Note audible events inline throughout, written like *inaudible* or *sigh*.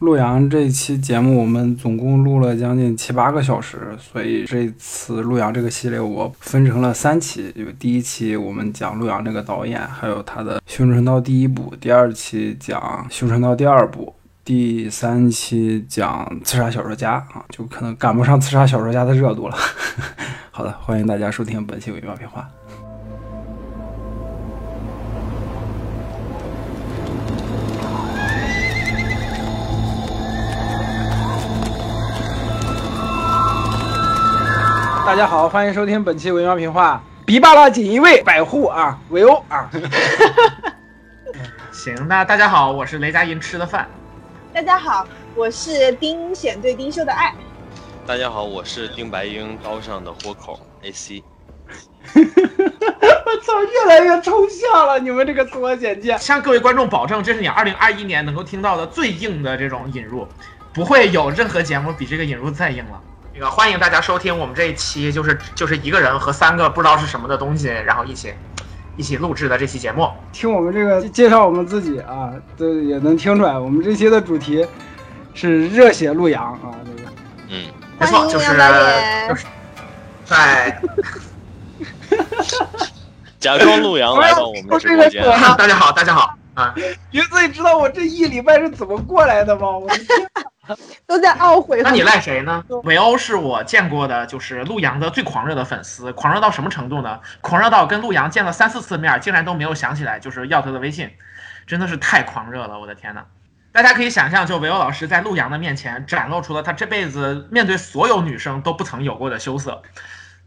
陆阳这一期节目，我们总共录了将近七八个小时，所以这次陆阳这个系列我分成了三期。就第一期我们讲陆阳这个导演，还有他的《绣春刀》第一部；第二期讲《绣春刀》第二部；第三期讲《刺杀小说家》啊，就可能赶不上《刺杀小说家》的热度了。*laughs* 好的，欢迎大家收听本期《微妙评话》。大家好，欢迎收听本期《维喵评话》，比巴拉锦衣卫百户啊，维欧啊。*laughs* 行，那大家好，我是雷佳音吃的饭。大家好，我是丁显对丁秀的爱。大家好，我是丁白英刀上的豁口 AC。*laughs* 我操，越来越抽象了，你们这个自我简介。向各位观众保证，这是你二零二一年能够听到的最硬的这种引入，不会有任何节目比这个引入再硬了。这个欢迎大家收听我们这一期，就是就是一个人和三个不知道是什么的东西，然后一起一起录制的这期节目。听我们这个介绍我们自己啊，都也能听出来，我们这期的主题是热血陆阳啊，这个嗯，没错，就是就是在 *laughs* 假装陆阳来到我们的直播间。*laughs* 大家好，大家好啊！云子，你知道我这一礼拜是怎么过来的吗？我的天！*laughs* 都在懊悔。那你赖谁呢？韦欧是我见过的，就是陆阳的最狂热的粉丝，狂热到什么程度呢？狂热到跟陆阳见了三四次面，竟然都没有想起来就是要他的微信，真的是太狂热了！我的天呐。大家可以想象，就韦欧老师在陆阳的面前展露出了他这辈子面对所有女生都不曾有过的羞涩，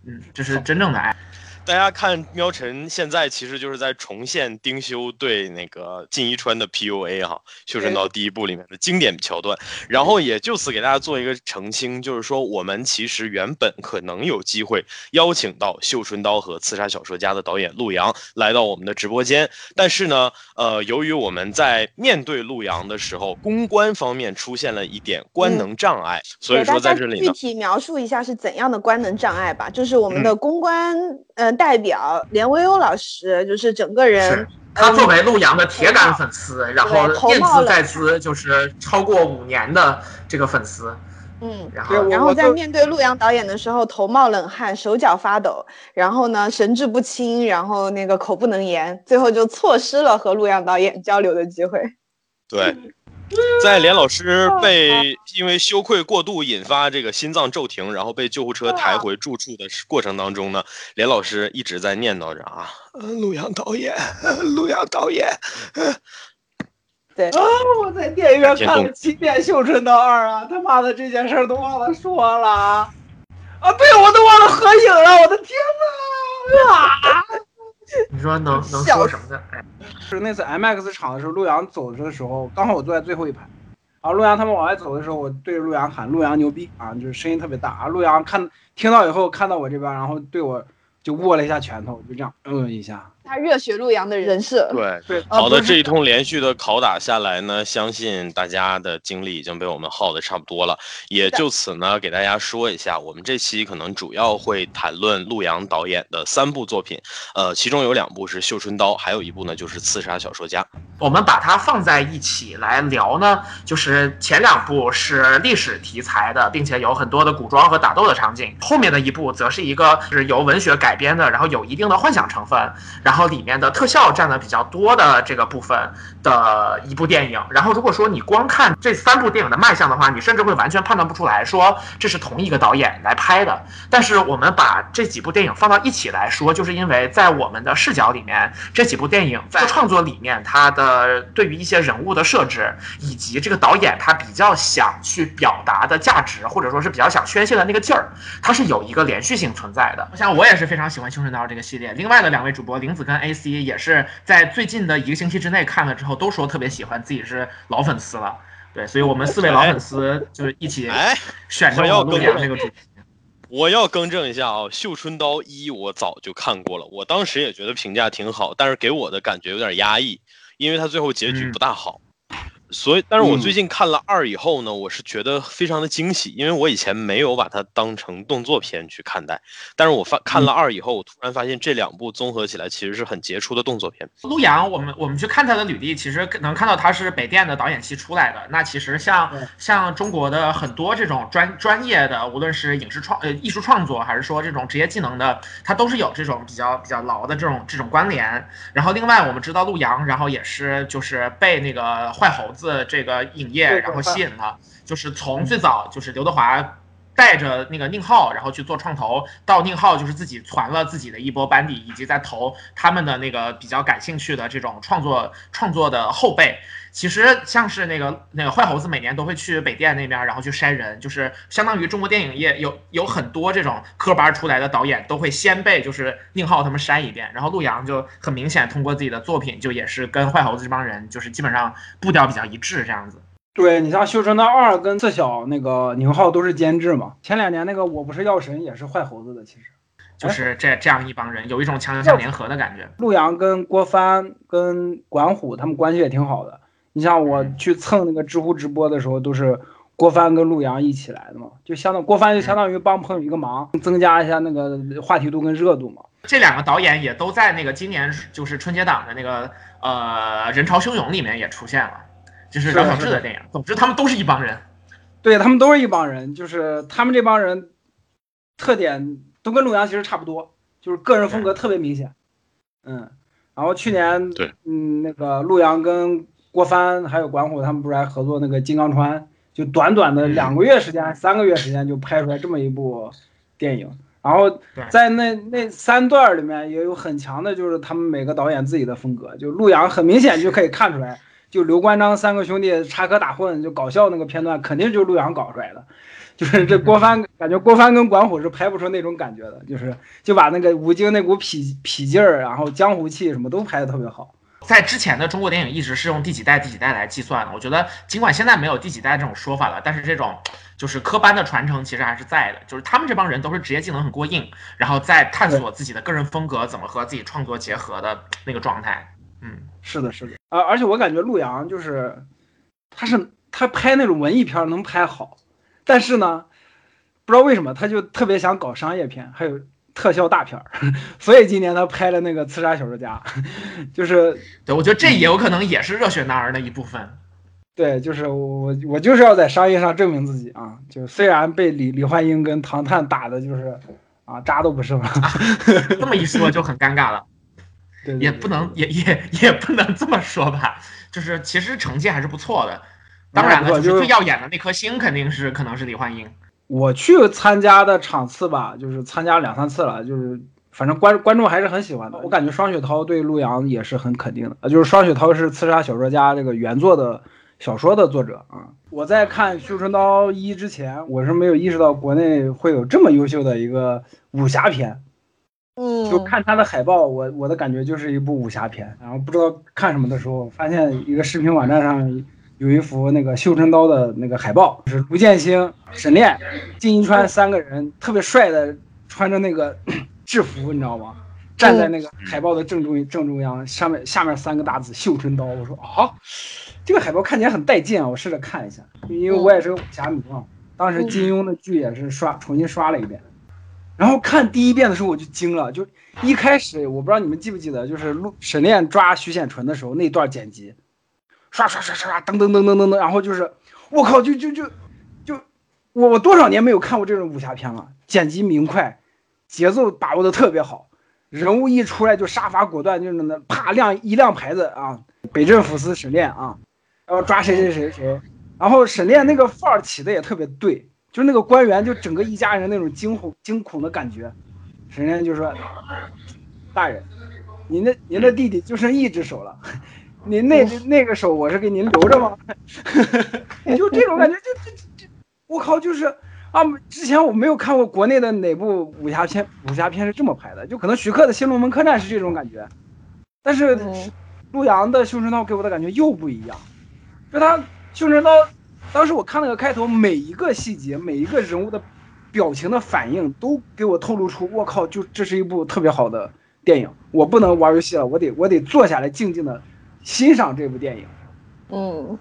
嗯，这是真正的爱。大家看喵晨现在其实就是在重现丁修对那个靳一川的 PUA 哈，《绣春刀》第一部里面的经典桥段，然后也就此给大家做一个澄清，就是说我们其实原本可能有机会邀请到《绣春刀》和《刺杀小说家》的导演陆阳来到我们的直播间，但是呢，呃，由于我们在面对陆阳的时候，公关方面出现了一点官能障碍，所以说在这里具体描述一下是怎样的官能障碍吧，就是我们的公关，呃。代表连威欧老师就是整个人，他作为陆阳的铁杆粉丝，然后念兹在兹，就是超过五年的这个粉丝，嗯，然后然后在面对陆阳导演的时候，头冒冷汗，手脚发抖，然后呢神志不清，然后那个口不能言，最后就错失了和陆阳导演交流的机会。*laughs* 对。*laughs* 在连老师 *laughs* 被因为羞愧过度引发这个心脏骤停，然后被救护车抬回住处的过程当中呢，连老师一直在念叨着啊，陆阳导演，陆阳导演。*laughs* 对啊，我在电影院看了七遍《绣春刀二》啊，他妈的这件事都忘了说了啊，对我都忘了合影了，我的天哪！啊！*laughs* 你说能能说什么呢？哎，是那次 M X 场的时候，陆阳走的时候，刚好我坐在最后一排。啊，陆阳他们往外走的时候，我对着陆阳喊：“陆阳牛逼啊！”就是声音特别大啊。陆阳看听到以后，看到我这边，然后对我就握了一下拳头，就这样嗯一下。他热血陆阳的人设，对对。好的，这一通连续的拷打下来呢，相信大家的精力已经被我们耗的差不多了。也就此呢，给大家说一下，我们这期可能主要会谈论陆阳导演的三部作品，呃，其中有两部是《绣春刀》，还有一部呢就是《刺杀小说家》。我们把它放在一起来聊呢，就是前两部是历史题材的，并且有很多的古装和打斗的场景，后面的一部则是一个是由文学改编的，然后有一定的幻想成分，然然后里面的特效占的比较多的这个部分的一部电影。然后如果说你光看这三部电影的卖相的话，你甚至会完全判断不出来说这是同一个导演来拍的。但是我们把这几部电影放到一起来说，就是因为在我们的视角里面，这几部电影在创作里面它的。对于一些人物的设置，以及这个导演他比较想去表达的价值，或者说是比较想宣泄的那个劲儿，它是有一个连续性存在的。像我也是非常喜欢《绣春刀》这个系列，另外的两位主播玲子跟 AC 也是在最近的一个星期之内看了之后，都说特别喜欢，自己是老粉丝了。对，所以我们四位老粉丝就是一起选择了陆阳这个主题。我要更正一下啊，《绣春刀一》我早就看过了，我当时也觉得评价挺好，但是给我的感觉有点压抑。因为它最后结局不大好，所以，但是我嗯最近看了二以后呢，我是觉得非常的惊喜，因为我以前没有把它当成动作片去看待，但是我发看了嗯二以后，我突然发现这两部综合起来其实是很杰出的动作片。陆阳，我们我们去看他的履历，其实能看到他是北电的导演系出来的。那其实像像中国的很多这种专专业的，无论是影视创呃艺术创作，还是说这种职业技能的，他都是有这种比较比较牢的这种这种关联。然后另外我们知道陆阳，然后也是就是被那个坏猴子这个影业然后吸引了，就是从最早就是刘德华。带着那个宁浩，然后去做创投，到宁浩就是自己传了自己的一波班底，以及在投他们的那个比较感兴趣的这种创作创作的后辈。其实像是那个那个坏猴子，每年都会去北电那边，然后去筛人，就是相当于中国电影业有有很多这种科班出来的导演，都会先被就是宁浩他们筛一遍，然后陆阳就很明显通过自己的作品，就也是跟坏猴子这帮人就是基本上步调比较一致这样子。对你像《绣春刀二》跟《自小》那个宁浩都是监制嘛，前两年那个《我不是药神》也是坏猴子的，其实就是这这样一帮人，有一种强强联合的感觉。陆阳跟郭帆跟管虎他们关系也挺好的。你像我去蹭那个知乎直播的时候，都是郭帆跟陆阳一起来的嘛，就相当郭帆就相当于帮朋友一个忙，增加一下那个话题度跟热度嘛。这两个导演也都在那个今年就是春节档的那个呃《人潮汹涌》里面也出现了，就是是饶晓是志的电影。总之，他们都是一帮人。对他们都是一帮人，就是他们这帮人特点都跟陆阳其实差不多，就是个人风格特别明显。嗯，然后去年对，嗯，那个陆阳跟郭帆还有管虎他们不是还合作那个《金刚川》，就短短的两个月时间、三个月时间就拍出来这么一部电影。然后在那那三段里面也有很强的，就是他们每个导演自己的风格。就陆阳很明显就可以看出来，就刘关张三个兄弟插科打诨就搞笑那个片段，肯定就是陆阳搞出来的。就是这郭帆，感觉郭帆跟管虎是拍不出那种感觉的，就是就把那个吴京那股痞痞劲儿，然后江湖气什么都拍的特别好。在之前的中国电影一直是用第几代第几代来计算的。我觉得尽管现在没有第几代这种说法了，但是这种就是科班的传承其实还是在的。就是他们这帮人都是职业技能很过硬，然后在探索自己的个人风格怎么和自己创作结合的那个状态。嗯，是的，是的，啊，而且我感觉陆阳就是，他是他拍那种文艺片儿能拍好，但是呢，不知道为什么他就特别想搞商业片，还有特效大片儿，*laughs* 所以今年他拍了那个《刺杀小说家》，就是对，我觉得这也有可能也是热血男儿的一部分。对，就是我我就是要在商业上证明自己啊，就虽然被李李焕英跟唐探打的就是啊渣都不剩了，这么一说就很尴尬了。对对对也不能也也也不能这么说吧，就是其实成绩还是不错的。当然了，就是最耀眼的那颗星肯定是可能是李焕英。我去参加的场次吧，就是参加两三次了，就是反正观观众还是很喜欢的。我感觉双雪涛对陆阳也是很肯定的，呃就是双雪涛是《刺杀小说家》这个原作的小说的作者啊。我在看《绣春刀一》之前，我是没有意识到国内会有这么优秀的一个武侠片。嗯，就看他的海报，我我的感觉就是一部武侠片。然后不知道看什么的时候，发现一个视频网站上有一幅那个绣春刀的那个海报，是卢建兴、沈炼、金一川三个人特别帅的，穿着那个 *clears throat* 制服，你知道吗？站在那个海报的正中正中央，上面下面三个大字“绣春刀”。我说啊，这个海报看起来很带劲啊！我试着看一下，因为我也是个武侠迷嘛。当时金庸的剧也是刷重新刷了一遍。然后看第一遍的时候我就惊了，就一开始我不知道你们记不记得，就是陆沈炼抓徐显纯的时候那段剪辑，刷刷刷刷刷，噔噔噔噔噔噔，然后就是我靠，就就就就我我多少年没有看过这种武侠片了，剪辑明快，节奏把握的特别好，人物一出来就杀伐果断，就是那啪亮一亮牌子啊，北镇抚司沈炼啊，然后抓谁谁谁谁，然后沈炼那个范儿起的也特别对。就是那个官员，就整个一家人那种惊恐惊恐的感觉。沈炼就说：“大人，您的您的弟弟就剩一只手了，*laughs* 您那那个手我是给您留着吗？” *laughs* 就这种感觉，就这这，我靠，就是啊，之前我没有看过国内的哪部武侠片，武侠片是这么拍的，就可能徐克的《新龙门客栈》是这种感觉，但是陆阳的《绣春刀》给我的感觉又不一样，就他《绣春刀》。当时我看那个开头，每一个细节，每一个人物的表情的反应，都给我透露出，我靠，就这是一部特别好的电影。我不能玩游戏了，我得我得坐下来静静的欣赏这部电影。嗯，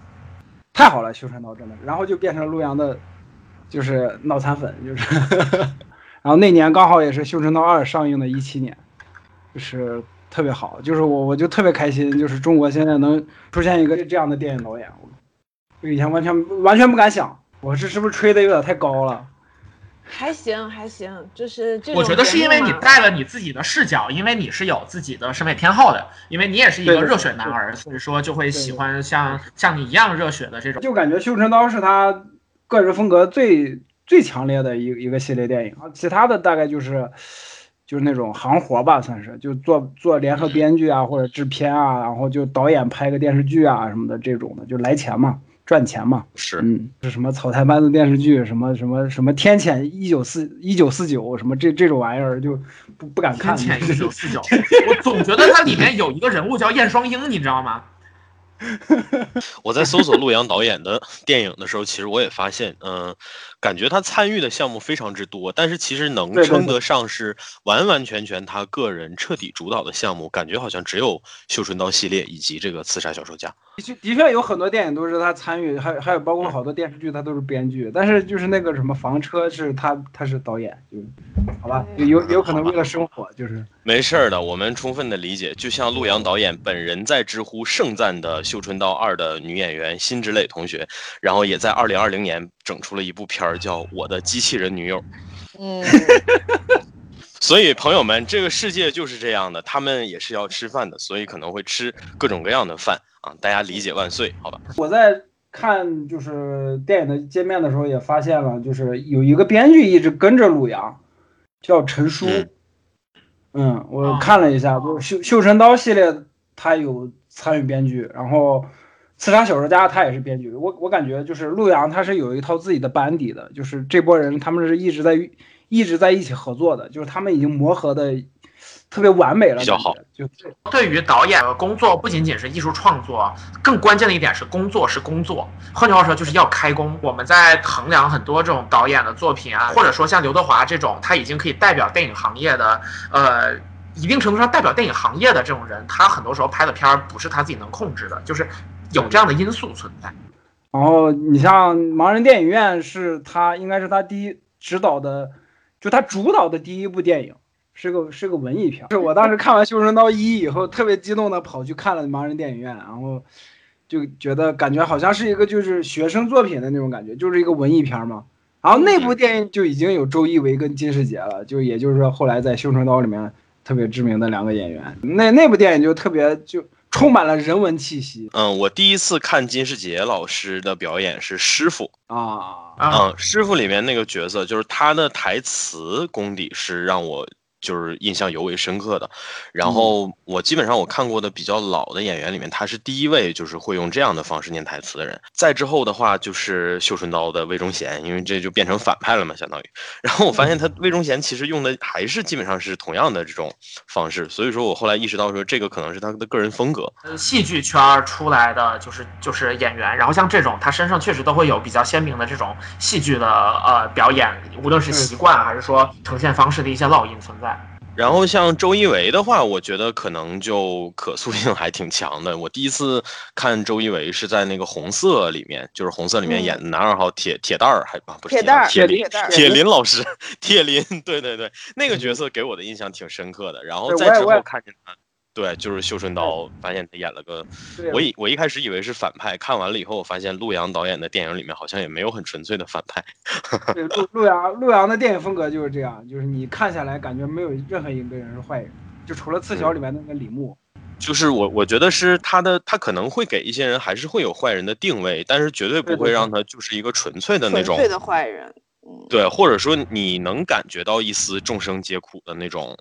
太好了，修成刀真的，然后就变成陆阳的，就是脑残粉，就是，*laughs* 然后那年刚好也是修成刀二上映的一七年，就是特别好，就是我我就特别开心，就是中国现在能出现一个这样的电影导演，我以前完全完全不敢想，我这是不是吹的有点太高了？还行还行，就是这种我觉得是因为你带了你自己的视角，因为你是有自己的审美偏好的，因为你也是一个热血男儿，所以说就会喜欢像像你一样热血的这种。就感觉绣春刀是他个人风格最最强烈的一一个系列电影，其他的大概就是就是那种行活吧，算是就做做联合编剧啊或者制片啊，然后就导演拍个电视剧啊什么的这种的，就来钱嘛，赚钱嘛。是嗯，是什么草台班子电视剧，什么什么什么天谴一九四一九四九什么这这种玩意儿就不不敢看。天谴 *laughs* 一九四九，我总觉得它里面有一个人物叫燕双鹰，你知道吗？*laughs* 我在搜索陆阳导演的电影的时候，其实我也发现，嗯、感觉他参与的项目非常之多，但是其实能称得上是完完全全他个人彻底主导的项目，感觉好像只有《绣春刀》系列以及这个《刺杀小说家》。的确的确有很多电影都是他参与，还还有包括好多电视剧他都是编剧，但是就是那个什么房车是他他是导演，就好吧，有有有可能为了生活，就是没事儿的，我们充分的理解。就像陆阳导演本人在知乎盛赞的《绣春刀二》的女演员辛芷蕾同学，然后也在二零二零年整出了一部片儿叫《我的机器人女友》。嗯，*laughs* 所以朋友们，这个世界就是这样的，他们也是要吃饭的，所以可能会吃各种各样的饭啊！大家理解万岁，好吧？我在看就是电影的界面的时候也发现了，就是有一个编剧一直跟着陆阳，叫陈叔。嗯嗯，我啊看了一下，就是绣绣春刀系列他有参与编剧，然后刺杀小说家他也是编剧。我我感觉就是陆阳他是有一套自己的班底的，就是这波人他们是一直在一直在一起合作的，就是他们已经磨合的特别完美了，比较好。就对于导演的工作，不仅仅是艺术创作，更关键的一点是工作是工作。换句话说，就是要开工。我们在衡量很多这种导演的作品啊，或者说像刘德华这种，他已经可以代表电影行业的，呃，一定程度上代表电影行业的这种人，他很多时候拍的片儿不是他自己能控制的，就是有这样的因素存在。然后你像盲人电影院是他应该是他第一指导的，就他主导的第一部电影，是个是个文艺片儿。是 *laughs* 我当时看完《绣春刀一》以后，特别激动的跑去看了盲人电影院，然后就觉得感觉好像是一个就是学生作品的那种感觉，就是一个文艺片儿嘛。然后那部电影就已经有周一围跟金世杰了，就也就是说后来在《绣春刀》里面特别知名的两个演员，那那部电影就特别就充满了人文气息嗯，我第一次看金世杰老师的表演是《师傅》。啊。啊、嗯，《师傅》里面那个角色，就是他的台词功底是让我就是印象尤为深刻的。然后我基本上我看过的比较老的演员里面，他是第一位就是会用这样的方式念台词的人。再之后的话就是绣春刀的魏忠贤，因为这就变成反派了嘛，相当于。然后我发现他魏忠贤其实用的还是基本上是同样的这种方式，所以说我后来意识到说这个可能是他的个人风格。呃戏剧圈儿出来的就是就是演员，然后像这种他身上确实都会有比较鲜明的这种戏剧的呃表演，无论是习惯还是说呈现方式的一些烙印存在。然后像周一围的话，我觉得可能就可塑性还挺强的。我第一次看周一围是在那个红色里面，就是红色里面嗯演的男二号铁铁蛋儿，还啊不是铁蛋儿铁林铁林老师，*laughs* 铁林，对对对，那个角色给我的印象挺深刻的。然后再之后看见他，对，就是绣春刀，发现他演了个，我以我一开始以为是反派，看完了以后，我发现陆阳导演的电影里面好像也没有很纯粹的反派。对，陆陆阳陆阳的电影风格就是这样，就是你看下来感觉没有任何一个人是坏人，就除了刺小里面那个李牧。就是我我觉得是他的，他可能会给一些人还是会有坏人的定位，但是绝对不会让他就是一个纯粹的那种纯粹的坏人。嗯，对，或者说你能感觉到一丝众生皆苦的那种，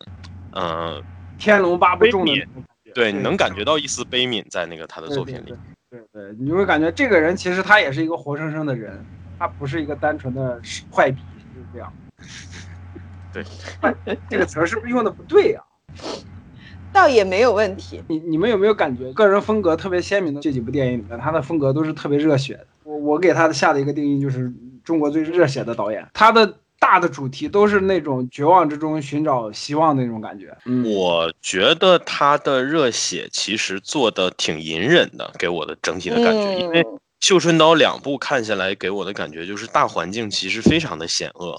嗯、天龙八部中的那种感觉，对，你能感觉到一丝悲悯在那个他的作品里。。对对对对，你就会感觉这个人其实他也是一个活生生的人，他不是一个单纯的坏笔，就是这样。对，这个词儿是不是用的不对呀、倒也没有问题。你你们有没有感觉个人风格特别鲜明的这几部电影里面，他的风格都是特别热血的？我我给他的下的一个定义就是中国最热血的导演，他的大的主题都是那种绝望之中寻找希望的那种感觉。嗯，我觉得他的热血其实做的挺隐忍的，给我的整体的感觉，因为嗯绣春刀两部看下来，给我的感觉就是大环境其实非常的险恶，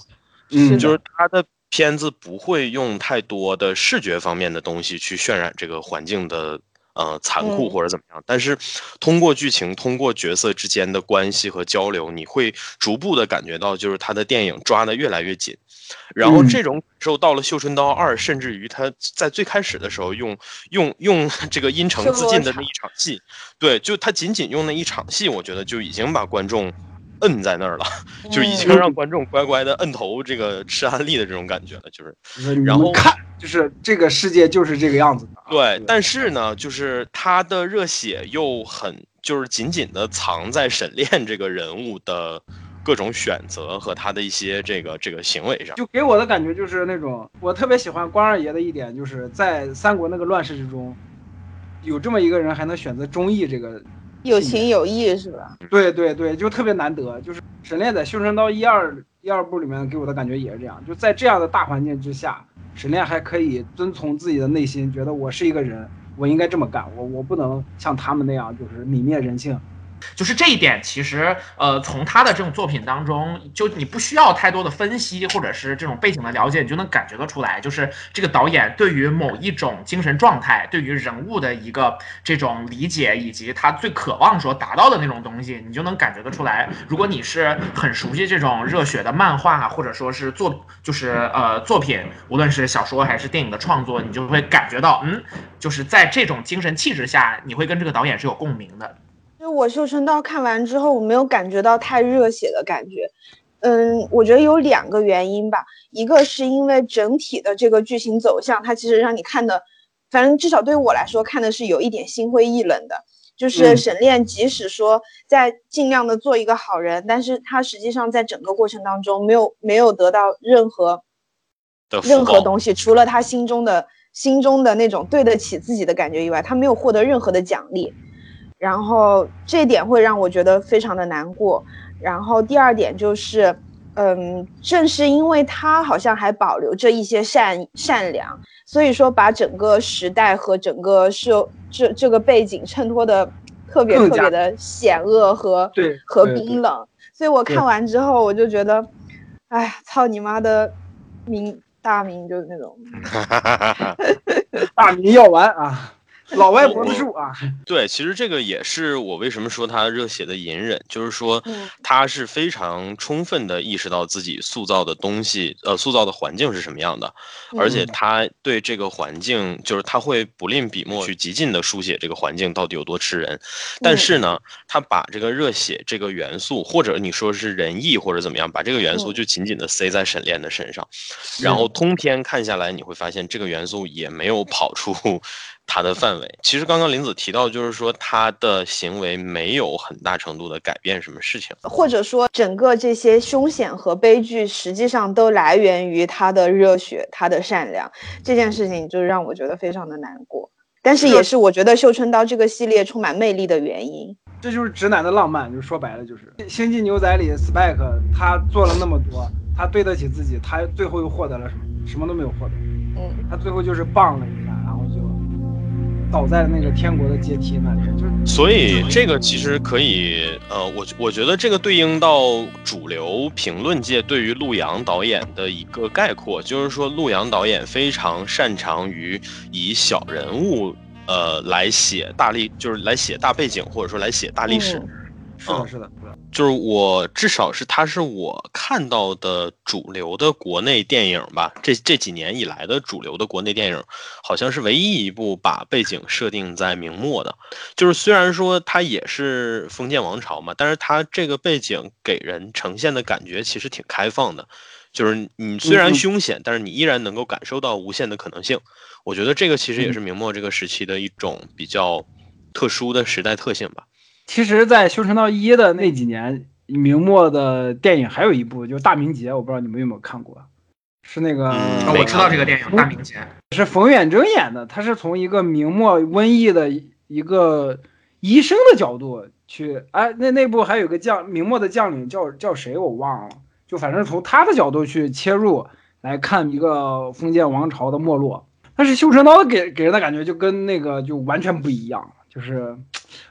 嗯，就是他的片子不会用太多的视觉方面的东西去渲染这个环境的呃残酷或者怎么样，但是通过剧情，通过角色之间的关系和交流，你会逐步的感觉到，就是他的电影抓的越来越紧。然后这种感受到了《绣春刀二》，甚至于他在最开始的时候用用用这个阴城自尽的那一场戏，对，就他仅仅用那一场戏，我觉得就已经把观众摁在那儿了，就已经让观众乖乖的摁头这个吃安利的这种感觉了，就是。然后看，就是这个世界就是这个样子的。对，但是呢，就是他的热血又很就是紧紧的藏在沈炼这个人物的。各种选择和他的一些这个这个行为上，就给我的感觉就是那种，我特别喜欢关二爷的一点，就是在三国那个乱世之中，有这么一个人还能选择忠义这个，有情有义是吧？对对对，就特别难得。就是沈炼在《修神刀》一二一二部里面给我的感觉也是这样，就在这样的大环境之下，沈炼还可以遵从自己的内心，觉得我是一个人，我应该这么干，我我不能像他们那样就是泯灭人性。就是这一点，其实呃，从他的这种作品当中，就你不需要太多的分析，或者是这种背景的了解，你就能感觉得出来，就是这个导演对于某一种精神状态，对于人物的一个这种理解，以及他最渴望说达到的那种东西，你就能感觉得出来。如果你是很熟悉这种热血的漫画，或者说是作，就是呃作品，无论是小说还是电影的创作，你就会感觉到，嗯，就是在这种精神气质下，你会跟这个导演是有共鸣的。就我《绣春刀》看完之后，我没有感觉到太热血的感觉。嗯，我觉得有两个原因吧。一个是因为整体的这个剧情走向，它其实让你看的，反正至少对于我来说，看的是有一点心灰意冷的。就是沈炼，即使说在尽量的做一个好人，但是他实际上在整个过程当中没有没有得到任何任何东西，除了他心中的心中的那种对得起自己的感觉以外，他没有获得任何的奖励。然后这点会让我觉得非常的难过。然后第二点就是，嗯，正是因为他好像还保留着一些善善良，所以说把整个时代和整个社这这个背景衬托的特别特别的险恶和和冰冷。所以我看完之后，我就觉得，哎呀，操你妈的，明大明就是那种，*laughs* 大明要完啊！*laughs* 老外脖子树啊，*laughs* 对，其实这个也是我为什么说他热血的隐忍，就是说他是非常充分的意识到自己塑造的东西，呃，塑造的环境是什么样的，而且。他对这个环境，就是他会不吝笔墨去极尽的书写这个环境到底有多吃人，但是呢，他把这个热血这个元素，或者你说是仁义或者怎么样，把这个元素就紧紧的塞在沈炼的身上，然后通篇看下来，你会发现这个元素也没有跑出。他的范围，其实刚刚林子提到，就是说他的行为没有很大程度的改变什么事情，或者说整个这些凶险和悲剧，实际上都来源于他的热血，他的善良。这件事情就让我觉得非常的难过，但是也是我觉得《绣春刀》这个系列充满魅力的原因。这就是直男的浪漫，就说白了就是《星际牛仔》里 Spike 他做了那么多，他对得起自己，他最后又获得了什么？什么都没有获得。嗯，他最后就是棒了一下。倒在那个天国的阶梯那里，就所以这个其实可以，呃，我我觉得这个对应到主流评论界对于陆阳导演的一个概括，就是说陆阳导演非常擅长于以小人物，呃，来写大历，就是来写大背景，或者说来写大历史。是的，是的，就是我至少是他是我看到的主流的国内电影吧，这这几年以来的主流的国内电影，好像是唯一一部把背景设定在明末的。就是虽然说它也是封建王朝嘛，但是它这个背景给人呈现的感觉其实挺开放的。就是你虽然凶险，但是你依然能够感受到无限的可能性。我觉得这个其实也是明末这个时期的一种比较特殊的时代特性吧。其实，在《修成道一》的那几年，明末的电影还有一部，就是《大明劫》，我不知道你们有没有看过，是那个我知道这个电影《大明劫》，是冯远征演的，他是从一个明末瘟疫的一个医生的角度去，哎，那那部还有个将明末的将领叫叫谁我忘了，就反正从他的角度去切入来看一个封建王朝的没落，但是《修成刀》给给人的感觉就跟那个就完全不一样，就是。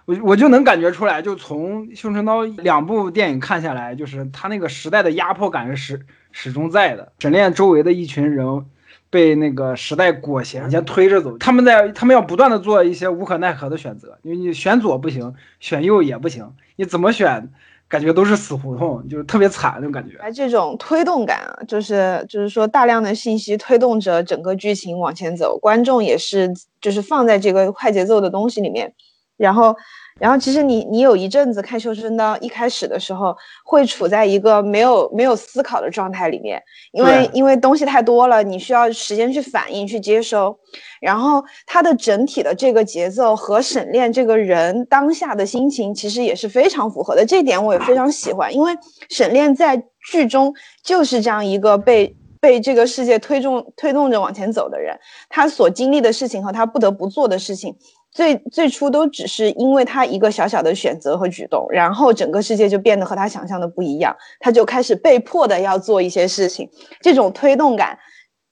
我我就能感觉出来，就从《绣春刀》两部电影看下来，就是他那个时代的压迫感是始始终在的。沈炼周围的一群人被那个时代裹挟，先推着走，他们在他们要不断的做一些无可奈何的选择，因为你选左不行，选右也不行，你怎么选？感觉都是死胡同，就是特别惨那种感觉。哎，这种推动感啊，就是就是说大量的信息推动着整个剧情往前走，观众也是就是放在这个快节奏的东西里面，然后。然后其实你你有一阵子看《绣春刀》，一开始的时候会处在一个没有没有思考的状态里面，因为因为东西太多了，你需要时间去反应去接收。然后它的整体的这个节奏和沈炼这个人当下的心情其实也是非常符合的，这点我也非常喜欢，因为沈炼在剧中就是这样一个被被这个世界推动推动着往前走的人，他所经历的事情和他不得不做的事情。最最初都只是因为他一个小小的选择和举动，然后整个世界就变得和他想象的不一样，他就开始被迫的要做一些事情，这种推动感，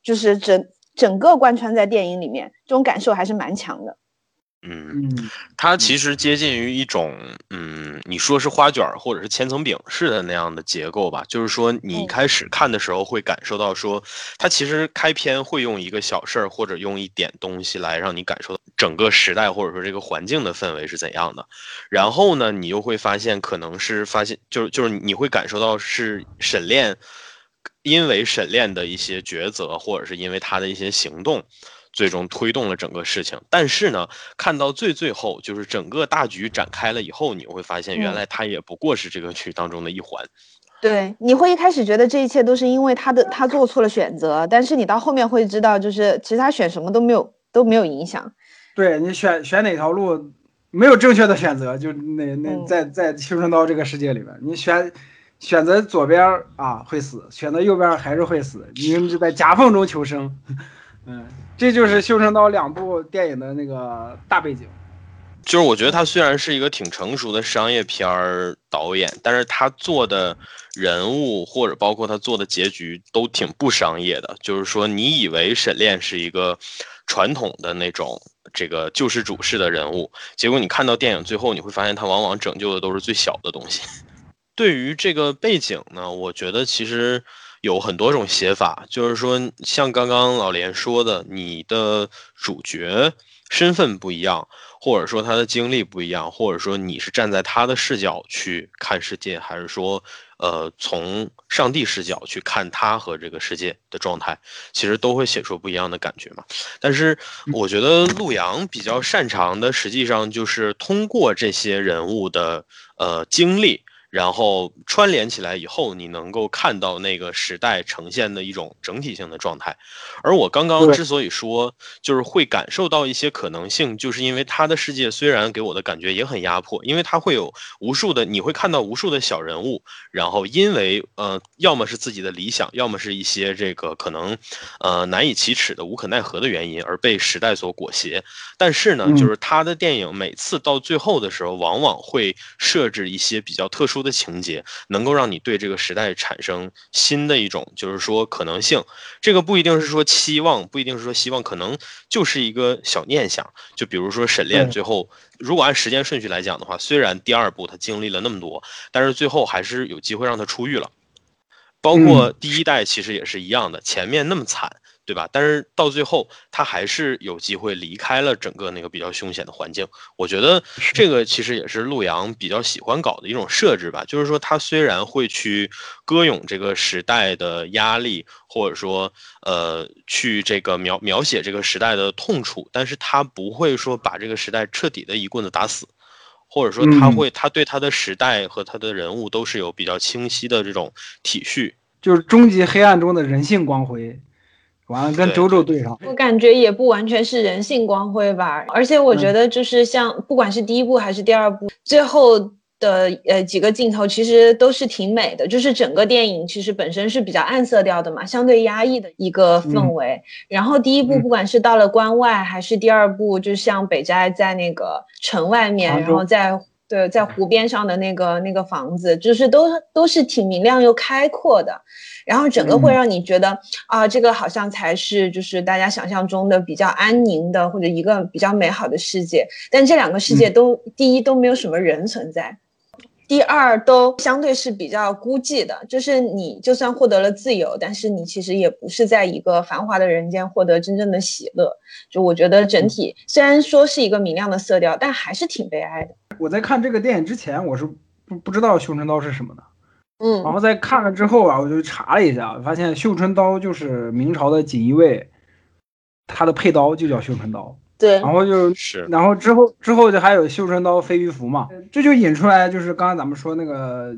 就是整整个贯穿在电影里面，这种感受还是蛮强的。嗯，它其实接近于一种，嗯，你说是花卷或者是千层饼似的那样的结构吧。就是说，你一开始看的时候会感受到，说它其实开篇会用一个小事儿或者用一点东西来让你感受到整个时代或者说这个环境的氛围是怎样的。然后呢，你又会发现，可能是发现，就是就是你会感受到是沈炼，因为沈炼的一些抉择，或者是因为他的一些行动。最终推动了整个事情，但是呢，看到最最后，就是整个大局展开了以后，你会发现，原来他也不过是这个剧当中的一环。对，你会一开始觉得这一切都是因为他的他做错了选择，但是你到后面会知道，就是其实他选什么都没有都没有影响。对你选选哪条路，没有正确的选择，就那那在在青春刀这个世界里边，你选选择左边啊会死，选择右边还是会死，你就在夹缝中求生。嗯。这就是《绣春刀》两部电影的那个大背景，就是我觉得他虽然是一个挺成熟的商业片儿导演，但是他做的人物或者包括他做的结局都挺不商业的。就是说，你以为沈炼是一个传统的那种这个救世主式的人物，结果你看到电影最后，你会发现他往往拯救的都是最小的东西。*laughs* 对于这个背景呢，我觉得其实。有很多种写法，就是说，像刚刚老连说的，你的主角身份不一样，或者说他的经历不一样，或者说你是站在他的视角去看世界，还是说，呃，从上帝视角去看他和这个世界的状态，其实都会写出不一样的感觉嘛。但是我觉得陆阳比较擅长的，实际上就是通过这些人物的呃经历。然后串联起来以后，你能够看到那个时代呈现的一种整体性的状态。而我刚刚之所以说，就是会感受到一些可能性，就是因为他的世界虽然给我的感觉也很压迫，因为他会有无数的，你会看到无数的小人物，然后因为呃，要么是自己的理想，要么是一些这个可能呃难以启齿的无可奈何的原因而被时代所裹挟。但是呢，就是他的电影每次到最后的时候，往往会设置一些比较特殊。的情节能够让你对这个时代产生新的一种，就是说可能性。这个不一定是说期望，不一定是说希望，可能就是一个小念想。就比如说沈炼最后，如果按时间顺序来讲的话，虽然第二部他经历了那么多，但是最后还是有机会让他出狱了。包括第一代其实也是一样的，前面那么惨。对吧？但是到最后，他还是有机会离开了整个那个比较凶险的环境。我觉得这个其实也是陆阳比较喜欢搞的一种设置吧。就是说，他虽然会去歌咏这个时代的压力，或者说，呃，去这个描描写这个时代的痛楚，但是他不会说把这个时代彻底的一棍子打死，或者说他会，他对他的时代和他的人物都是有比较清晰的这种体恤，就是终极黑暗中的人性光辉。完了，跟周周对上，我感觉也不完全是人性光辉吧，而且我觉得就是像不管是第一部还是第二部，最后的呃几个镜头其实都是挺美的，就是整个电影其实本身是比较暗色调的嘛，相对压抑的一个氛围。然后第一部不管是到了关外，还是第二部，就像北斋在那个城外面，然后在。对，在湖边上的那个那个房子，就是都都是挺明亮又开阔的，然后整个会让你觉得啊，这个好像才是就是大家想象中的比较安宁的或者一个比较美好的世界。但这两个世界都，第一都没有什么人存在，第二都相对是比较孤寂的。就是你就算获得了自由，但是你其实也不是在一个繁华的人间获得真正的喜乐。就我觉得整体虽然说是一个明亮的色调，但还是挺悲哀的。我在看这个电影之前，我是不不知道绣春刀是什么的，嗯，然后在看了之后啊，我就查了一下，发现绣春刀就是明朝的锦衣卫，他的配刀就叫绣春刀，对，然后就，是，然后之后之后就还有绣春刀飞鱼服嘛，这就引出来就是刚刚咱们说那个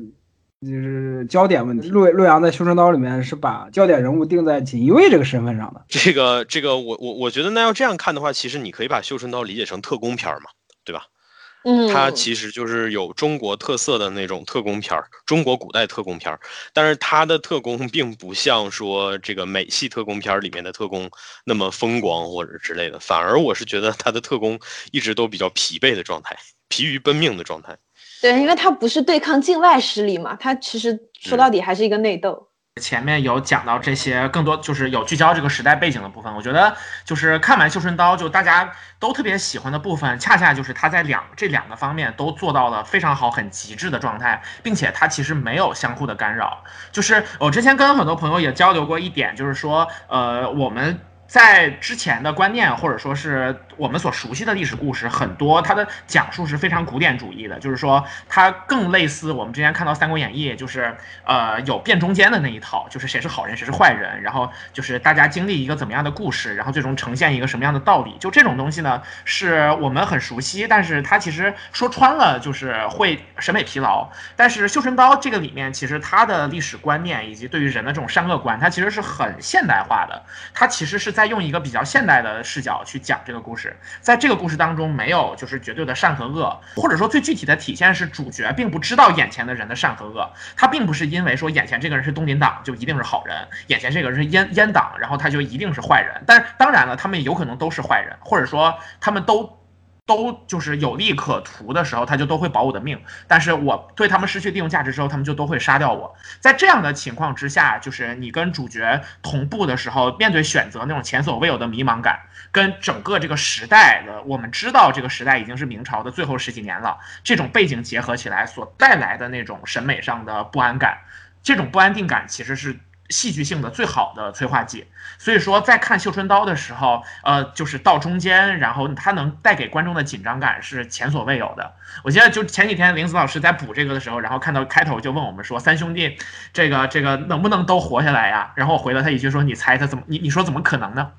就是焦点问题，洛洛阳在绣春刀里面是把焦点人物定在锦衣卫这个身份上的，这个这个我我我觉得那要这样看的话，其实你可以把绣春刀理解成特工片儿嘛，对吧？嗯，它其实就是有中国特色的那种特工片儿，中国古代特工片儿。但是它的特工并不像说这个美系特工片儿里面的特工那么风光或者之类的，反而我是觉得它的特工一直都比较疲惫的状态，疲于奔命的状态。对，因为它不是对抗境外势力嘛，它其实说到底还是一个内斗。前面有讲到这些，更多就是有聚焦这个时代背景的部分。我觉得就是看完《绣春刀》，就大家都特别喜欢的部分，恰恰就是他在两这两个方面都做到了非常好、很极致的状态，并且它其实没有相互的干扰。就是我之前跟很多朋友也交流过一点，就是说，呃，我们。在之前的观念，或者说是我们所熟悉的历史故事，很多它的讲述是非常古典主义的，就是说它更类似我们之前看到《三国演义》，就是呃有变中间的那一套，就是谁是好人谁是坏人，然后就是大家经历一个怎么样的故事，然后最终呈现一个什么样的道理，就这种东西呢，是我们很熟悉，但是它其实说穿了就是会审美疲劳。但是《绣春刀》这个里面，其实它的历史观念以及对于人的这种善恶观，它其实是很现代化的，它其实是在。在用一个比较现代的视角去讲这个故事，在这个故事当中没有就是绝对的善和恶，或者说最具体的体现是主角并不知道眼前的人的善和恶，他并不是因为说眼前这个人是东林党就一定是好人，眼前这个人是阉阉党，然后他就一定是坏人。但是当然了，他们有可能都是坏人，或者说他们都。都就是有利可图的时候，他就都会保我的命。但是我对他们失去利用价值之后，他们就都会杀掉我。在这样的情况之下，就是你跟主角同步的时候，面对选择那种前所未有的迷茫感，跟整个这个时代的，我们知道这个时代已经是明朝的最后十几年了，这种背景结合起来所带来的那种审美上的不安感，这种不安定感其实是。戏剧性的最好的催化剂，所以说在看《绣春刀》的时候，呃，就是到中间，然后它能带给观众的紧张感是前所未有的。我记得就前几天林子老师在补这个的时候，然后看到开头就问我们说：“三兄弟，这个这个能不能都活下来呀？”然后我回了他一句说：“你猜他怎么？你你说怎么可能呢？”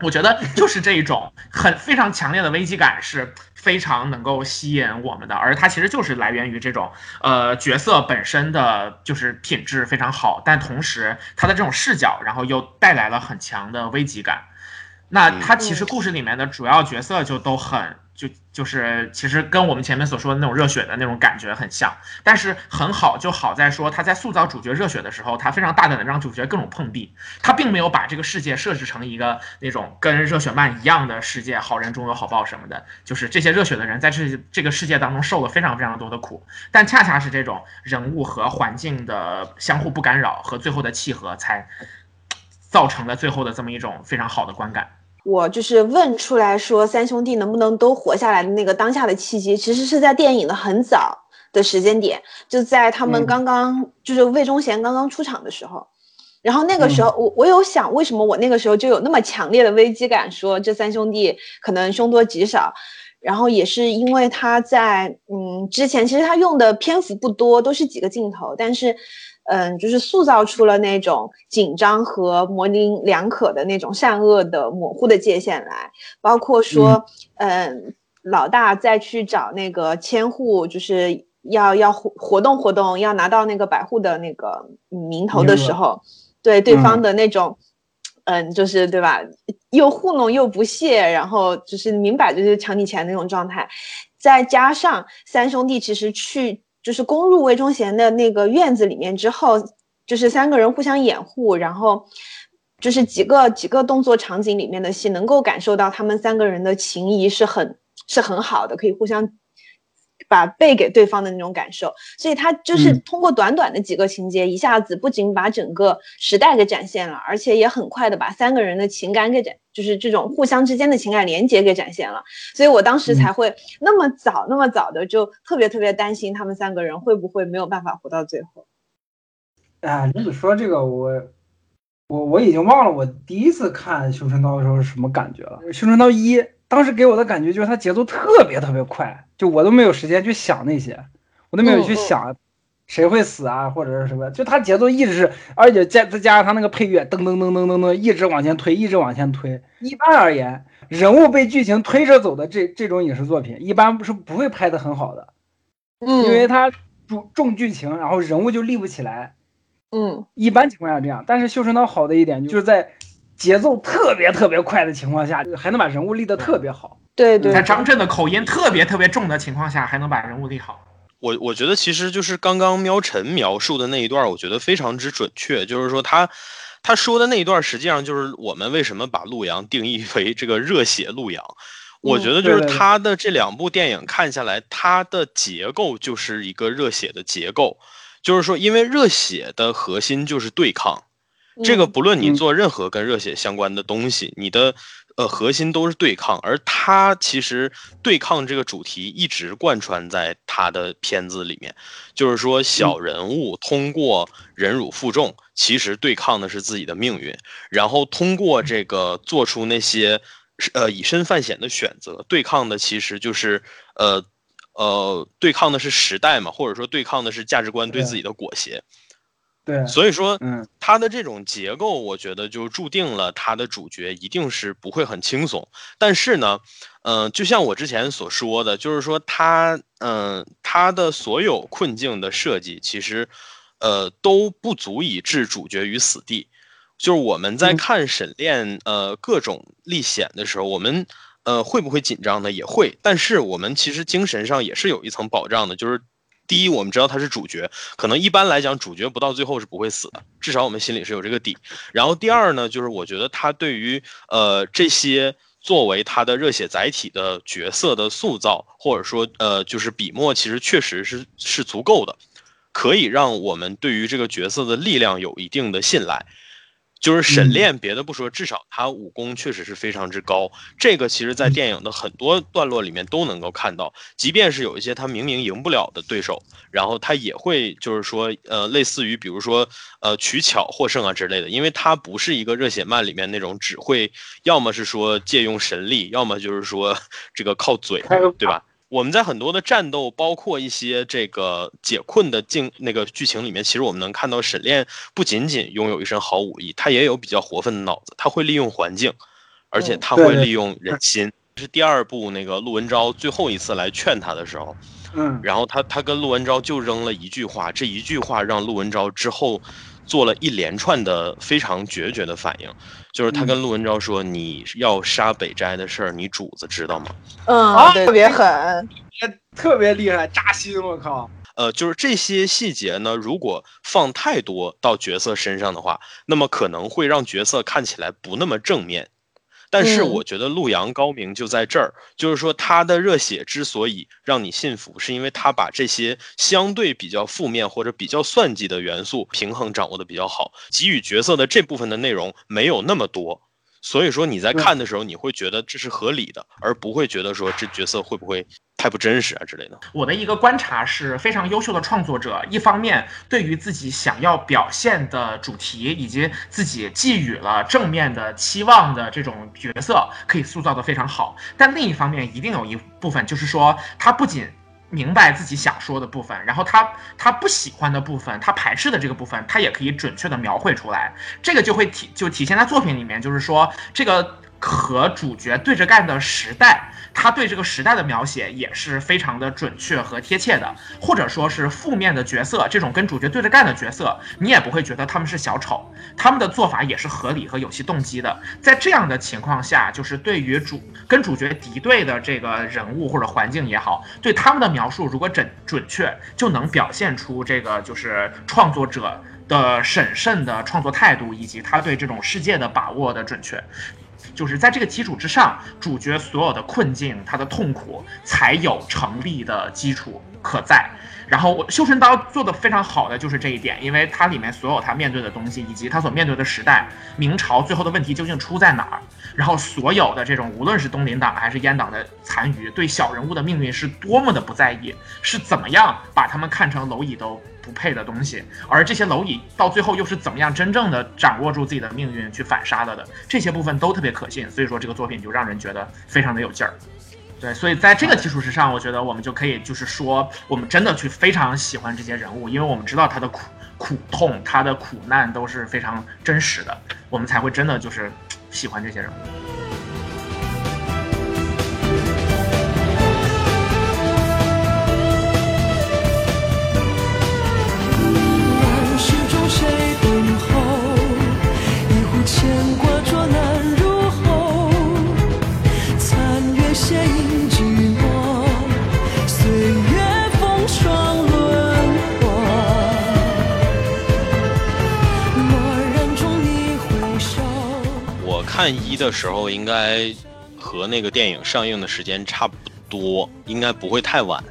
我觉得就是这一种很非常强烈的危机感是。非常能够吸引我们的，而它其实就是来源于这种呃角色本身的就是品质非常好，但同时它的这种视角，然后又带来了很强的危机感。那他其实故事里面的主要角色就都很。就就是其实跟我们前面所说的那种热血的那种感觉很像，但是很好就好在说他在塑造主角热血的时候，他非常大胆的让主角各种碰壁，他并没有把这个世界设置成一个那种跟热血漫一样的世界，好人终有好报什么的，就是这些热血的人在这这个世界当中受了非常非常多的苦，但恰恰是这种人物和环境的相互不干扰和最后的契合，才造成了最后的这么一种非常好的观感。我就是问出来说三兄弟能不能都活下来的那个当下的契机，其实是在电影的很早的时间点，就在他们刚刚就是魏忠贤刚刚出场的时候，然后那个时候我我有想为什么我那个时候就有那么强烈的危机感，说这三兄弟可能凶多吉少，然后也是因为他在嗯之前其实他用的篇幅不多，都是几个镜头，但是。嗯，就是塑造出了那种紧张和模棱两可的那种善恶的模糊的界限来，包括说，嗯，老大再去找那个千户，就是要要活活动活动，要拿到那个百户的那个名头的时候，对对方的那种，嗯，就是对吧，又糊弄又不屑，然后就是明摆着就是抢你钱那种状态，再加上三兄弟其实去。就是攻入魏忠贤的那个院子里面之后，就是三个人互相掩护，然后就是几个几个动作场景里面的戏，能够感受到他们三个人的情谊是很是很好的，可以互相把背给对方的那种感受。所以他就是嗯通过短短的几个情节，一下子不仅把整个时代给展现了，而且也很快的把三个人的情感给展，就是这种互相之间的情感连接给展现了。所以我当时才会那么早、那么早的就特别特别担心他们三个人会不会没有办法活到最后。哎，林子说这个我。我我已经忘了我第一次看《绣春刀》的时候是什么感觉了。《绣春刀一》当时给我的感觉就是它节奏特别特别快，就我都没有时间去想那些，我都没有去想谁会死啊或者是什么，就它节奏一直是，而且再再加上它那个配乐，噔噔噔噔噔噔，一直往前推，一直往前推。一般而言，人物被剧情推着走的这这种影视作品，一般是不会拍的很好的，嗯因为它重重剧情，然后人物就立不起来。嗯一般情况下这样，但是《绣春刀》好的一点就是在节奏特别特别快的情况下，还能把人物立得特别好。对对对在张震的口音特别特别重的情况下，还能把人物立好。我我觉得其实就是刚刚喵晨描述的那一段，我觉得非常之准确。就是说他他说的那一段，实际上就是我们为什么把陆阳定义为这个热血陆阳。我嗯觉得就是他的这两部电影看下来，它的结构就是一个热血的结构，就是说，因为热血的核心就是对抗，这个嗯不论你嗯做任何跟热血相关的东西，你的呃核心都是对抗，而他其实对抗这个主题一直贯穿在他的片子里面，就是说小人物通过忍辱负重，其实对抗的是自己的命运，然后通过这个做出那些呃以身犯险的选择，对抗的其实就是呃。呃，对抗的是时代嘛，或者说对抗的是价值观对对自己的裹挟。对，所以说，嗯，它的这种结构，我觉得就注定了它的主角一定是不会很轻松。但是呢，嗯、就像我之前所说的，就是说它，嗯、它的所有困境的设计，其实，呃，都不足以置主角于死地。就是我们在嗯看沈炼，呃，各种历险的时候，我们，呃，会不会紧张呢？也会，但是我们其实精神上也是有一层保障的，就是。第一，我们知道他是主角，可能一般来讲，主角不到最后是不会死的，至少我们心里是有这个底。然后第二呢，就是我觉得他对于呃这些作为他的热血载体的角色的塑造，或者说呃就是笔墨，其实确实是是足够的，可以让我们对于这个角色的力量有一定的信赖。就是沈嗯炼，别的不说，至少他武功确实是非常之高。这个其实，在电影的很多段落里面都能够看到，即便是有一些他明明赢不了的对手，然后他也会就是说，呃，类似于比如说，呃，取巧获胜啊之类的，因为他不是一个热血漫里面那种只会要么是说借用神力，要么就是说 *laughs* 这个靠嘴，对吧？我们在很多的战斗，包括一些这个解困的境那个剧情里面，其实我们能看到沈炼不仅仅拥有一身好武艺，他也有比较活分的脑子，他会利用环境，而且嗯他会利用人心。是第二部那个陆文昭最后一次来劝他的时候，嗯，然后他他跟陆文昭就扔了一句话，这一句话让陆文昭之后做了一连串的非常决绝的反应，就是他跟陆文昭说：“你要杀北斋的事儿，你主子知道吗？”嗯，啊特别狠。特别厉害，扎心，我靠！呃，就是这些细节呢，如果放太多到角色身上的话，那么可能会让角色看起来不那么正面。但是嗯我觉得陆阳高明就在这儿，就是说他的热血之所以让你信服，是因为他把这些相对比较负面或者比较算计的元素平衡掌握的比较好，给予角色的这部分的内容没有那么多。所以说你在看的时候，你会觉得这是合理的，而不会觉得说这角色会不会太不真实啊之类的。我的一个观察是非常优秀的创作者，一方面对于自己想要表现的主题以及自己寄予了正面的期望的这种角色，可以塑造的非常好，但另一方面一定有一部分就是说，他不仅明白自己想说的部分，然后他他不喜欢的部分，他排斥的这个部分，他也可以准确的描绘出来。这个就会体就体现在作品里面，就是说这个和主角对着干的时代，他对这个时代的描写也是非常的准确和贴切的，或者说是负面的角色，这种跟主角对着干的角色，你也不会觉得他们是小丑，他们的做法也是合理和有其动机的。在这样的情况下，就是对于主跟主角敌对的这个人物或者环境也好，对他们的描述如果准准确，就能表现出这个就是创作者的审慎的创作态度，以及他对这种世界的把握的准确。就是在这个基础之上，主角所有的困境、他的痛苦，才有成立的基础可在。然后我绣春刀做的非常好的就是这一点，因为它里面所有他面对的东西，以及他所面对的时代，明朝最后的问题究竟出在哪儿？然后所有的这种无论是东林党还是阉党的残余，对小人物的命运是多么的不在意，是怎么样把他们看成蝼蚁都不配的东西，而这些蝼蚁到最后又是怎么样真正的掌握住自己的命运去反杀了的？这些部分都特别可信，所以说这个作品就让人觉得非常的有劲儿。对，所以在这个基础之上，我觉得我们就可以就是说，我们真的去非常喜欢这些人物，因为我们知道他的苦苦痛、他的苦难都是非常真实的，我们才会真的就是喜欢这些人物。我看一的时候，应该和那个电影上映的时间差不多，应该不会太晚。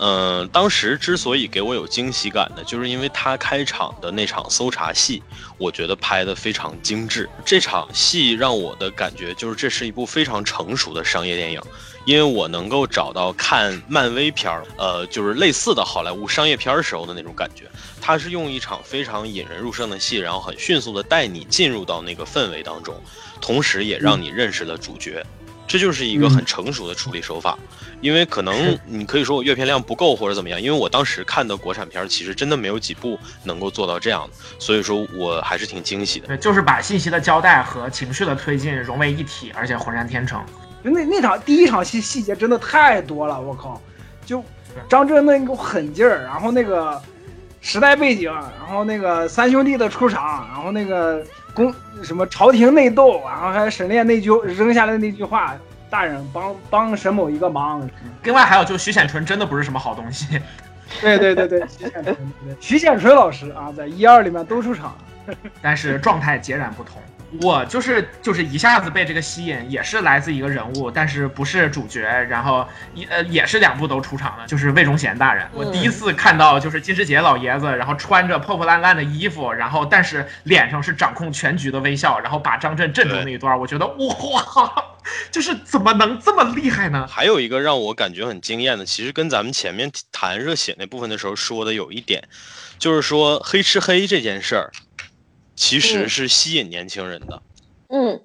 嗯，当时之所以给我有惊喜感呢，就是因为他开场的那场搜查戏，我觉得拍得非常精致。这场戏让我的感觉就是这是一部非常成熟的商业电影，因为我能够找到看漫威片儿，呃，就是类似的好莱坞商业片儿时候的那种感觉。他是用一场非常引人入胜的戏，然后很迅速的带你进入到那个氛围当中，同时也让你认识了主角。这就是一个很成熟的处理手法，因为可能你可以说我阅片量不够或者怎么样，因为我当时看的国产片儿其实真的没有几部能够做到这样的，所以说我还是挺惊喜的。对，就是把信息的交代和情绪的推进融为一体，而且浑然天成。就那那场第一场戏细节真的太多了，我靠！就张震那股狠劲儿，然后那个时代背景，然后那个三兄弟的出场，然后那个公什么朝廷内斗，然后还有沈炼那句扔下来的那句话：“大人帮 *laughs* 帮沈某一个忙。另外还有就是徐显纯真的不是什么好东西，”对对对对，徐显纯，徐显纯老师啊，在一二里面都出场。*laughs* 但是状态截然不同。我就是就是一下子被这个吸引，也是来自一个人物，但是不是主角，然后也呃也是两部都出场了，就是魏忠贤大人。我第一次看到就是金世杰老爷子，然后穿着破破烂烂的衣服，然后但是脸上是掌控全局的微笑，然后把张震镇住那一段，我觉得哇，就是怎么能这么厉害呢？还有一个让我感觉很惊艳的，其实跟咱们前面谈热血那部分的时候说的有一点，就是说黑吃黑这件事儿，其实是吸引年轻人的。嗯，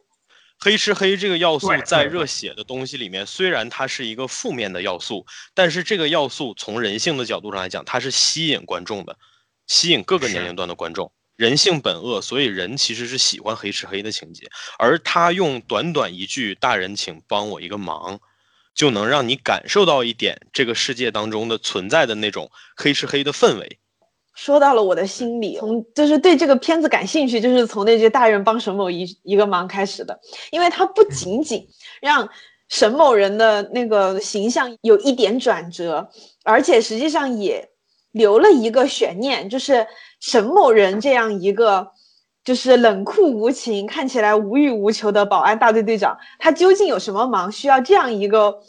黑吃黑这个要素在热血的东西里面，虽然它是一个负面的要素，但是这个要素从人性的角度上来讲，它是吸引观众的，吸引各个年龄段的观众。人性本恶，所以人其实是喜欢黑吃黑的情节，而他用短短一句“大人，请帮我一个忙”，就能让你感受到一点这个世界当中的存在的那种黑吃黑的氛围。说到了我的心里，从就是对这个片子感兴趣，就是从那句“大人帮沈某一一个忙”开始的，因为它不仅仅让沈某人的那个形象有一点转折，而且实际上也留了一个悬念，就是沈某人这样一个就是冷酷无情、看起来无欲无求的保安大队队长，他究竟有什么忙需要这样一个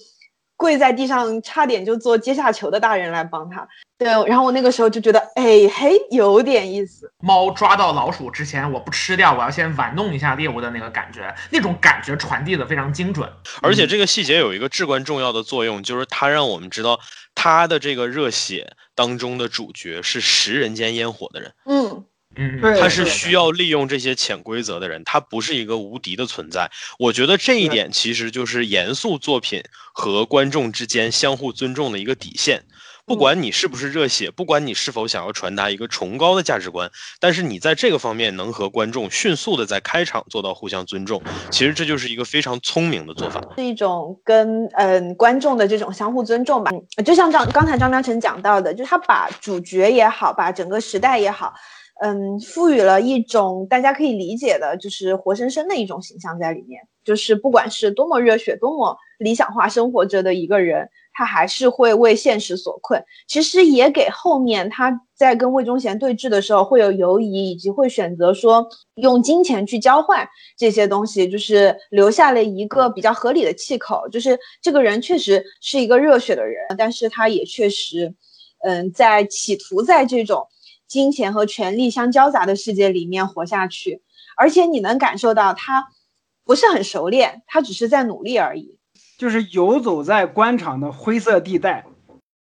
跪在地上差点就做阶下囚的大人来帮他？对，然后我那个时候就觉得，哎嘿，有点意思。猫抓到老鼠之前，我不吃掉，我要先玩弄一下猎物的那个感觉，那种感觉传递的非常精准。而且这个细节有一个至关重要的作用，就是它让我们知道他的这个热血当中的主角是食人间烟火的人，嗯，嗯，他是需要利用这些潜规则的人，他不是一个无敌的存在。我觉得这一点其实就是严肃作品和观众之间相互尊重的一个底线。不管你是不是热血，不管你是否想要传达一个崇高的价值观，但是你在这个方面能和观众迅速的在开场做到互相尊重，其实这就是一个非常聪明的做法。是一种跟嗯观众的这种相互尊重吧。嗯就像张刚才张嘉诚讲到的，就是他把主角也好，把整个时代也好，嗯，赋予了一种大家可以理解的，就是活生生的一种形象在里面。就是不管是多么热血、多么理想化生活着的一个人，他还是会为现实所困。其实也给后面他在跟魏忠贤对峙的时候会有犹疑，以及会选择说用金钱去交换这些东西，就是留下了一个比较合理的气口。就是这个人确实是一个热血的人，但是他也确实，嗯，在企图在这种金钱和权力相交杂的世界里面活下去。而且你能感受到他不是很熟练，他只是在努力而已。就是游走在官场的灰色地带。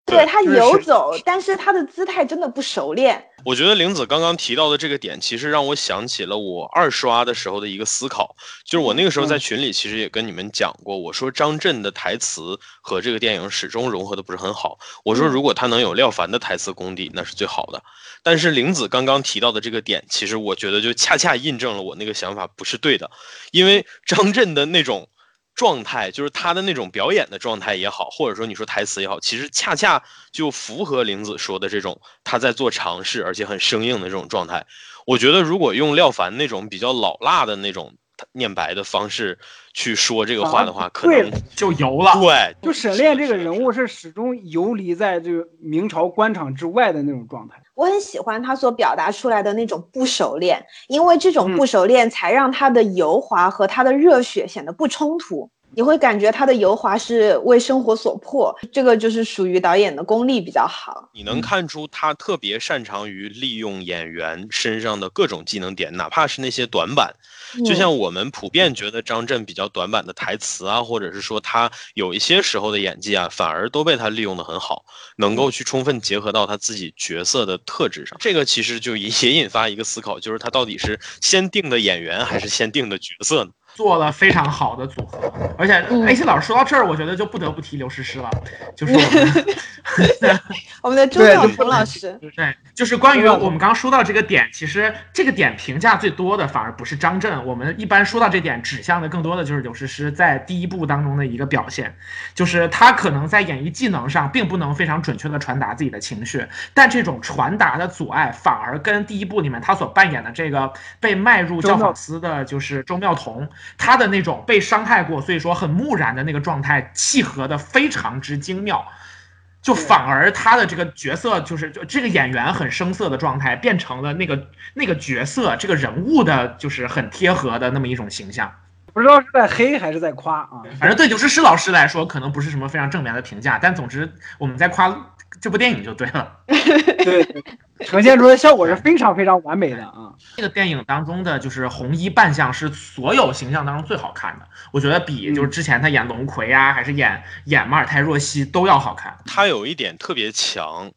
对他游走，但是他的姿态真的不熟练。我觉得玲子刚刚提到的这个点，其实让我想起了我二刷的时候的一个思考，就是我那个时候在群里其实也跟你们讲过，我说张震的台词和这个电影始终融合的不是很好。我说如果他能有廖凡的台词功底，那是最好的。但是玲子刚刚提到的这个点，其实我觉得就恰恰印证了我那个想法不是对的，因为张震的那种。状态就是他的那种表演的状态也好，或者说你说台词也好，其实恰恰就符合玲子说的这种他在做尝试，而且很生硬的这种状态。我觉得如果用廖凡那种比较老辣的那种念白的方式去说这个话的话，可能就油了。对，就沈炼这个人物是始终游离在这个明朝官场之外的那种状态。我很喜欢他所表达出来的那种不熟练，因为这种嗯不熟练才让他的油滑和他的热血显得不冲突。你会感觉他的油滑是为生活所迫，这个就是属于导演的功力比较好。你能看出他特别擅长于利用演员身上的各种技能点，哪怕是那些短板。就嗯像我们普遍觉得张震比较短板的台词啊，或者是说他有一些时候的演技啊，反而都被他利用的很好，能够去充分结合到他自己角色的特质上。这个其实就也也 *laughs* 引发一个思考，就是他到底是先定的演员还是先定的角色呢？做了非常好的组合，而且嗯。A C 老师说到这儿，我觉得就不得不提刘诗诗了，就是我们 *laughs* *laughs* 我们的周对对妙彤老师，对，就是关于我们刚刚说到这个点，其实这个点评价最多的反而不是张震，我们一般说到这点，指向的更多的就是刘诗诗在第一部当中的一个表现，就是她可能在演绎技能上并不能非常准确的传达自己的情绪，但这种传达的阻碍反而跟第一部里面她所扮演的这个被卖入教坊司的就是周妙彤，她的那种被伤害过，所以说很木然的那个状态契合的非常之精妙。就反而他的这个角色，就是就这个演员很生涩的状态，变成了那个那个角色这个人物的，就是很贴合的那么一种形象。不知道是在黑还是在夸啊？反正对刘诗诗老师来说，可能不是什么非常正面的评价，但总之我们在夸这部电影就对了。*laughs* 对对，呈现出的效果是非常非常完美的啊。这个电影当中的就是红衣扮相是所有形象当中最好看的，我觉得比就是之前他演龙葵啊，还是演演马尔泰若曦都要好看。他有一点特别强，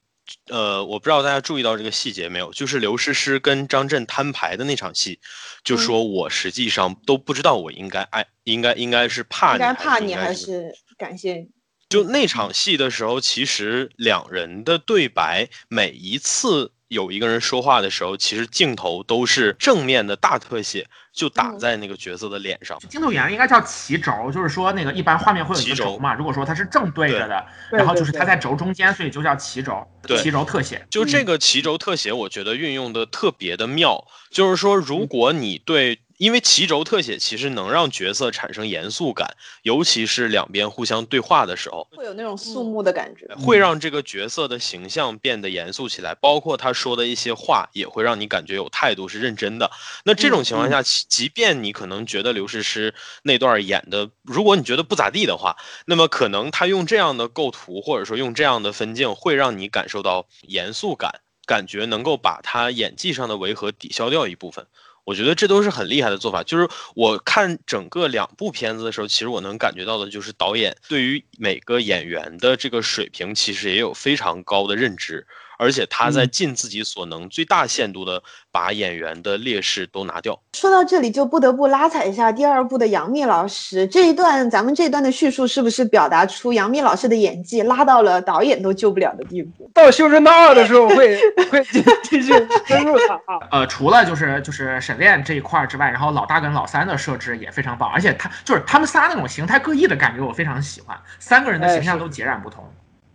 呃，我不知道大家注意到这个细节没有，就是刘诗诗跟张震摊牌的那场戏，就说我实际上都不知道我应该爱，应该应该是怕应该怕你还是是感谢你？就那场戏的时候，其实两人的对白，每一次有一个人说话的时候，其实镜头都是正面的大特写，就打嗯在那个角色的脸上。镜头语言应该叫齐轴，就是说那个一般画面会有一个轴嘛，如果说它是正对着的，然后就是它在轴中间，所以就叫齐轴，对齐轴特写。就这个齐轴特写，我觉得运用的特别的妙。就是说，如果你对，因为齐轴特写其实能让角色产生严肃感，尤其是两边互相对话的时候，会有那种肃穆的感觉。会让这个角色的形象变得严肃起来，包括他说的一些话，也会让你感觉有态度，是认真的。那这种情况下，即即便你可能觉得刘诗诗那段演的，如果你觉得不咋地的话，那么可能他用这样的构图，或者说用这样的分镜，会让你感受到严肃感，感觉能够把他演技上的违和抵消掉一部分。我觉得这都是很厉害的做法。就是我看整个两部片子的时候，其实我能感觉到的就是导演对于每个演员的这个水平，其实也有非常高的认知，而且他在尽自己所能、最大限度的把演员的劣势都拿掉。说到这里，就不得不拉踩一下第二部的杨幂老师这一段，咱们这一段的叙述是不是表达出杨幂老师的演技拉到了导演都救不了的地步？到《修真道二》的时候会会继继续深入它啊。呃，除了就是就是沈炼这一块儿之外，然后老大跟老三的设置也非常棒，而且他就是他们仨那种形态各异的感觉，我非常喜欢。三个人的形象都截然不同。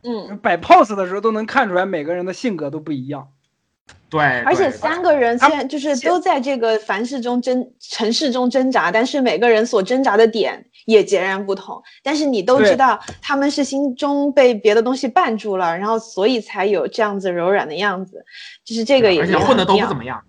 嗯，摆 pose 的时候都能看出来每个人的性格都不一样。对，而且三个人虽然就是都在这个凡事中挣城市中挣扎，但是每个人所挣扎的点也截然不同。但是你都知道他们是心中被别的东西绊住了，然后所以才有这样子柔软的样子，就是这个也而且混的都不怎么样。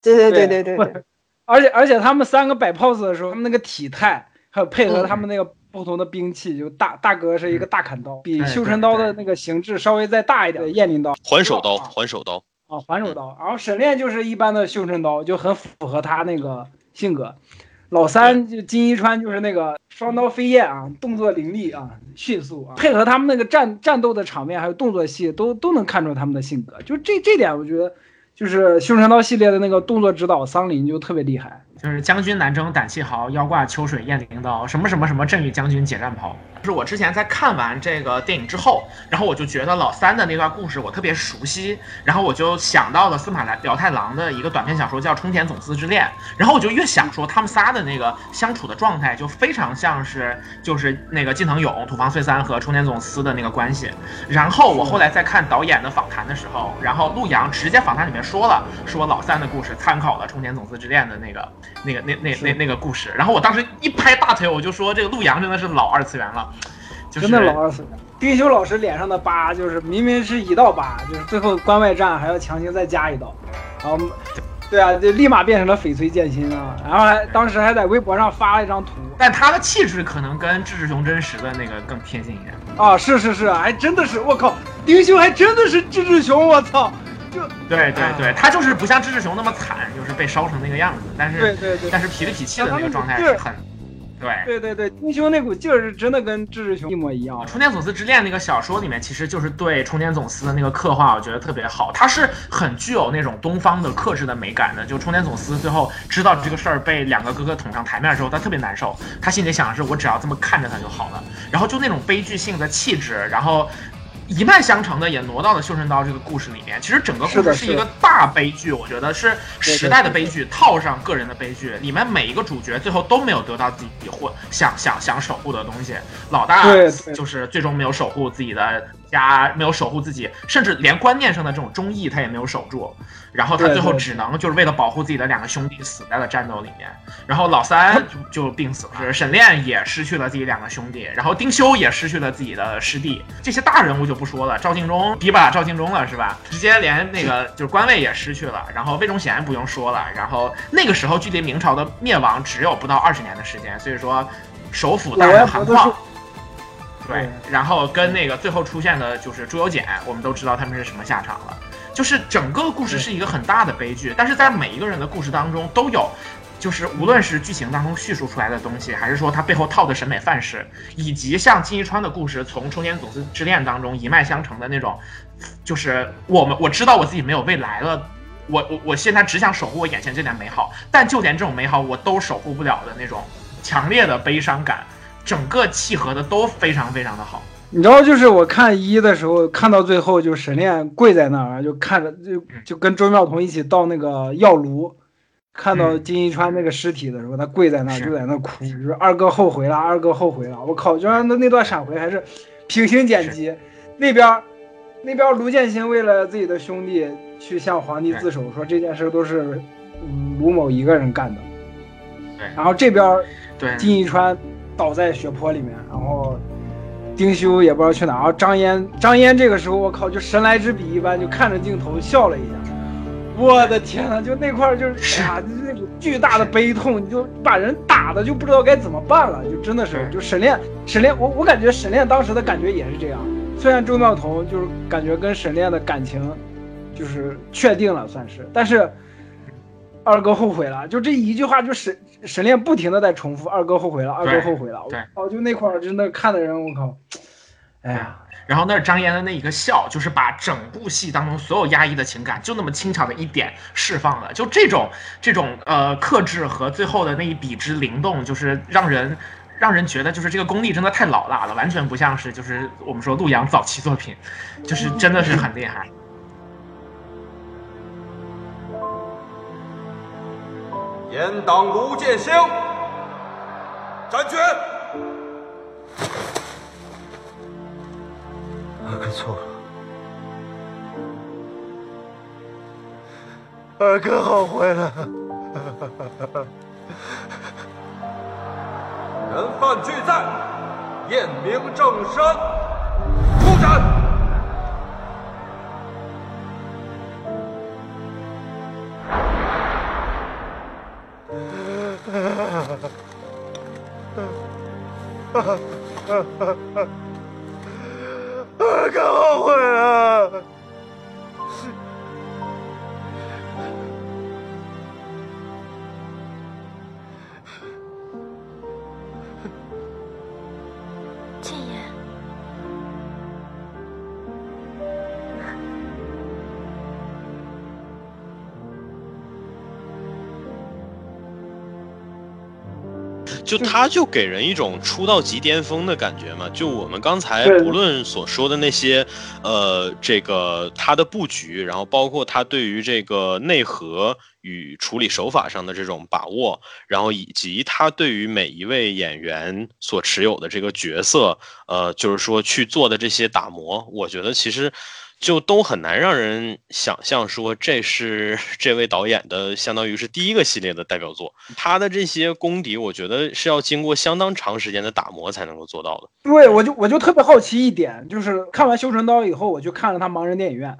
对对对对对对对，而且而且他们三个摆 pose 的时候，他们那个体态，还有配合嗯他们那个不同的兵器，就大大哥是一个大砍刀，比对修真刀的那个形制稍微再大一点的雁翎刀环手刀，啊环手刀，啊，环手刀。然后沈炼就是一般的修真刀，就很符合他那个性格。老三就金一川就是那个双刀飞燕啊，动作凌厉啊，迅速啊，配合他们那个战战斗的场面还有动作戏，都都能看出他们的性格。就这这点，我觉得就是修真刀系列的那个动作指导桑林就特别厉害。就是将军南征胆气豪，腰挂秋水雁翎刀，什么什么什么镇与将军解战袍。就是我之前在看完这个电影之后，然后我就觉得老三的那段故事我特别熟悉，然后我就想到了司马辽太郎的一个短篇小说叫《冲田总司之恋》，然后我就越想说他们仨的那个相处的状态就非常像是就是那个近藤勇、土方岁三和冲田总司的那个关系。然后我后来在看导演的访谈的时候，然后陆阳直接访谈里面说了，说老三的故事参考了冲田总司之恋的那个那个那那那那个故事。然后我当时一拍大腿，我就说这个陆阳真的是老二次元了，就是真的老二次元。丁修老师脸上的疤，就是明明是一道疤，就是最后关外战还要强行再加一道，然后，对啊，就立马变成了翡翠剑心啊，然后还当时还在微博上发了一张图但他的气质可能跟志志雄真实的那个更贴近一点。啊，是是是，还真的是，我靠，丁修还真的是志志雄，我操，就对对对，他就是不像志志雄那么惨，就是被烧成那个样子，但是对对对但是痞里痞气的那个状态是很，对。对对对，丁修那股劲儿是真的跟志志雄一模一样，冲田总司之恋那个小说里面，其实就是对冲田总司的那个刻画，我觉得特别好。他是很具有那种东方的克制的美感的。就冲田总司最后知道这个事儿被两个哥哥捅上台面之后，他特别难受，他心里想的是我只要这么看着他就好了。然后就那种悲剧性的气质，然后。一脉相承的也挪到了《绣春刀》这个故事里面。其实整个故事是一个大悲剧，我觉得是时代的悲剧套上个人的悲剧，里面每一个主角最后都没有得到自己或想想想守护的东西。老大就是最终没有守护自己的家，没有守护自己，甚至连观念上的这种忠义他也没有守住。然后他最后只能就是为了保护自己的两个兄弟死在了战斗里面。然后老三就就病死了，沈炼也失去了自己两个兄弟，然后丁修也失去了自己的师弟。这些大人物就不说了，赵敬忠提拔赵敬忠了是吧？直接连那个就是官位也失去了，然后魏忠贤不用说了，然后那个时候距离明朝的灭亡只有不到二十年的时间，所以说首辅大人韩况。对，然后跟那个最后出现的就是朱由检，我们都知道他们是什么下场了。就是整个故事是一个很大的悲剧，但是在每一个人的故事当中都有，就是无论是剧情当中叙述出来的东西，还是说他背后套的审美范式，以及像金一川的故事从冲天总司之恋当中一脉相承的那种，就是我们我知道我自己没有未来了。我我我现在只想守护我眼前这点美好，但就连这种美好我都守护不了的那种强烈的悲伤感，整个契合的都非常非常的好。你知道，就是我看一的时候，看到最后，就沈炼跪在那儿，就看着，就就跟周妙彤一起到那个药炉，看到嗯金一川那个尸体的时候，他跪在那儿，就在那儿哭，就是二哥后悔了，二哥后悔了。我靠，居然那那段闪回还是平行剪辑，那边儿那边儿卢建新为了自己的兄弟去向皇帝自首，说这件事都是嗯卢某一个人干的。对然后这边儿对，金一川倒在血泊里面，然后丁修也不知道去哪儿，然后张嫣张嫣这个时候我靠就神来之笔一般，就看着镜头笑了一下。我的天呐，就那块儿就是，哎呀，就那种巨大的悲痛，你就把人打的就不知道该怎么办了，就真的是是就沈炼沈炼，我我感觉沈炼当时的感觉也是这样。虽然周妙彤就是感觉跟沈炼的感情就是确定了算是，但是二哥后悔了，就这一句话就沈沈炼不停的在重复二哥后悔了，二哥后悔了，对哦，就那块儿真的看的人我靠，哎呀。然后那是张嫣的那一个笑，就是把整部戏当中所有压抑的情感，就那么轻巧的一点释放了。就这种这种呃克制和最后的那一笔之灵动，就是让人让人觉得就是这个功力真的太老辣了，完全不像是就是我们说陆阳早期作品，就是真的是很厉害。严党卢建兴，斩决。二哥错了，二哥后悔了。人犯俱在，验明正身，出斩。啊啊啊啊啊！啊，更后悔了。就他就给人一种出道即巅峰的感觉嘛。就我们刚才对不论所说的那些，呃，这个他的布局，然后包括他对于这个内核与处理手法上的这种把握，然后以及他对于每一位演员所持有的这个角色，呃，就是说去做的这些打磨，我觉得其实。就都很难让人想象说这是 *laughs* 这位导演的，相当于是第一个系列的代表作。他的这些功底，我觉得是要经过相当长时间的打磨才能够做到的。对，我就我就特别好奇一点，就是看完《修神刀》以后，我就看了他《盲人电影院》。《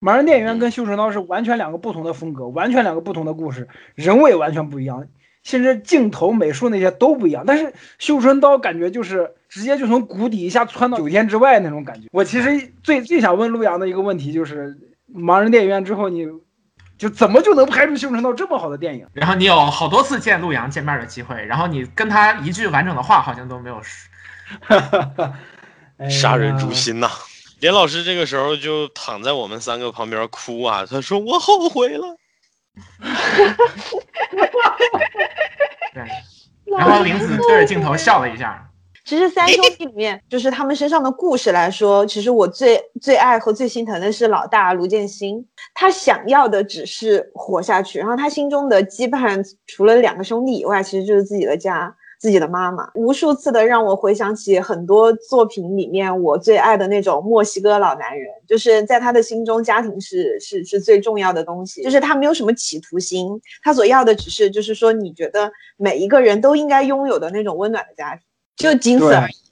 盲人电影院》跟《修神刀》是完全两个不同的风格，完全两个不同的故事，人物也完全不一样，甚至镜头、美术那些都不一样。但是《绣春刀》感觉就是直接就从谷底一下窜到九天之外那种感觉。我其实最最想问陆阳的一个问题就是，《盲人电影院》之后你。就怎么就能拍出《绣春刀》这么好的电影？然后你有好多次见陆阳见面的机会，然后你跟他一句完整的话好像都没有说。*laughs* 杀人诛心呐、连老师这个时候就躺在我们三个旁边哭啊，他说我后悔了。*laughs* 对，然后林子对着镜头笑了一下。*laughs* 其实三兄弟里面，就是他们身上的故事来说，其实我最最爱和最心疼的是老大卢建新，他想要的只是活下去，然后他心中的羁绊除了两个兄弟以外，其实就是自己的家。自己的妈妈，无数次的让我回想起很多作品里面我最爱的那种墨西哥老男人，就是在他的心中，家庭是是是最重要的东西，就是他没有什么企图心，他所要的只是就是说你觉得每一个人都应该拥有的那种温暖的家庭。就仅此而已。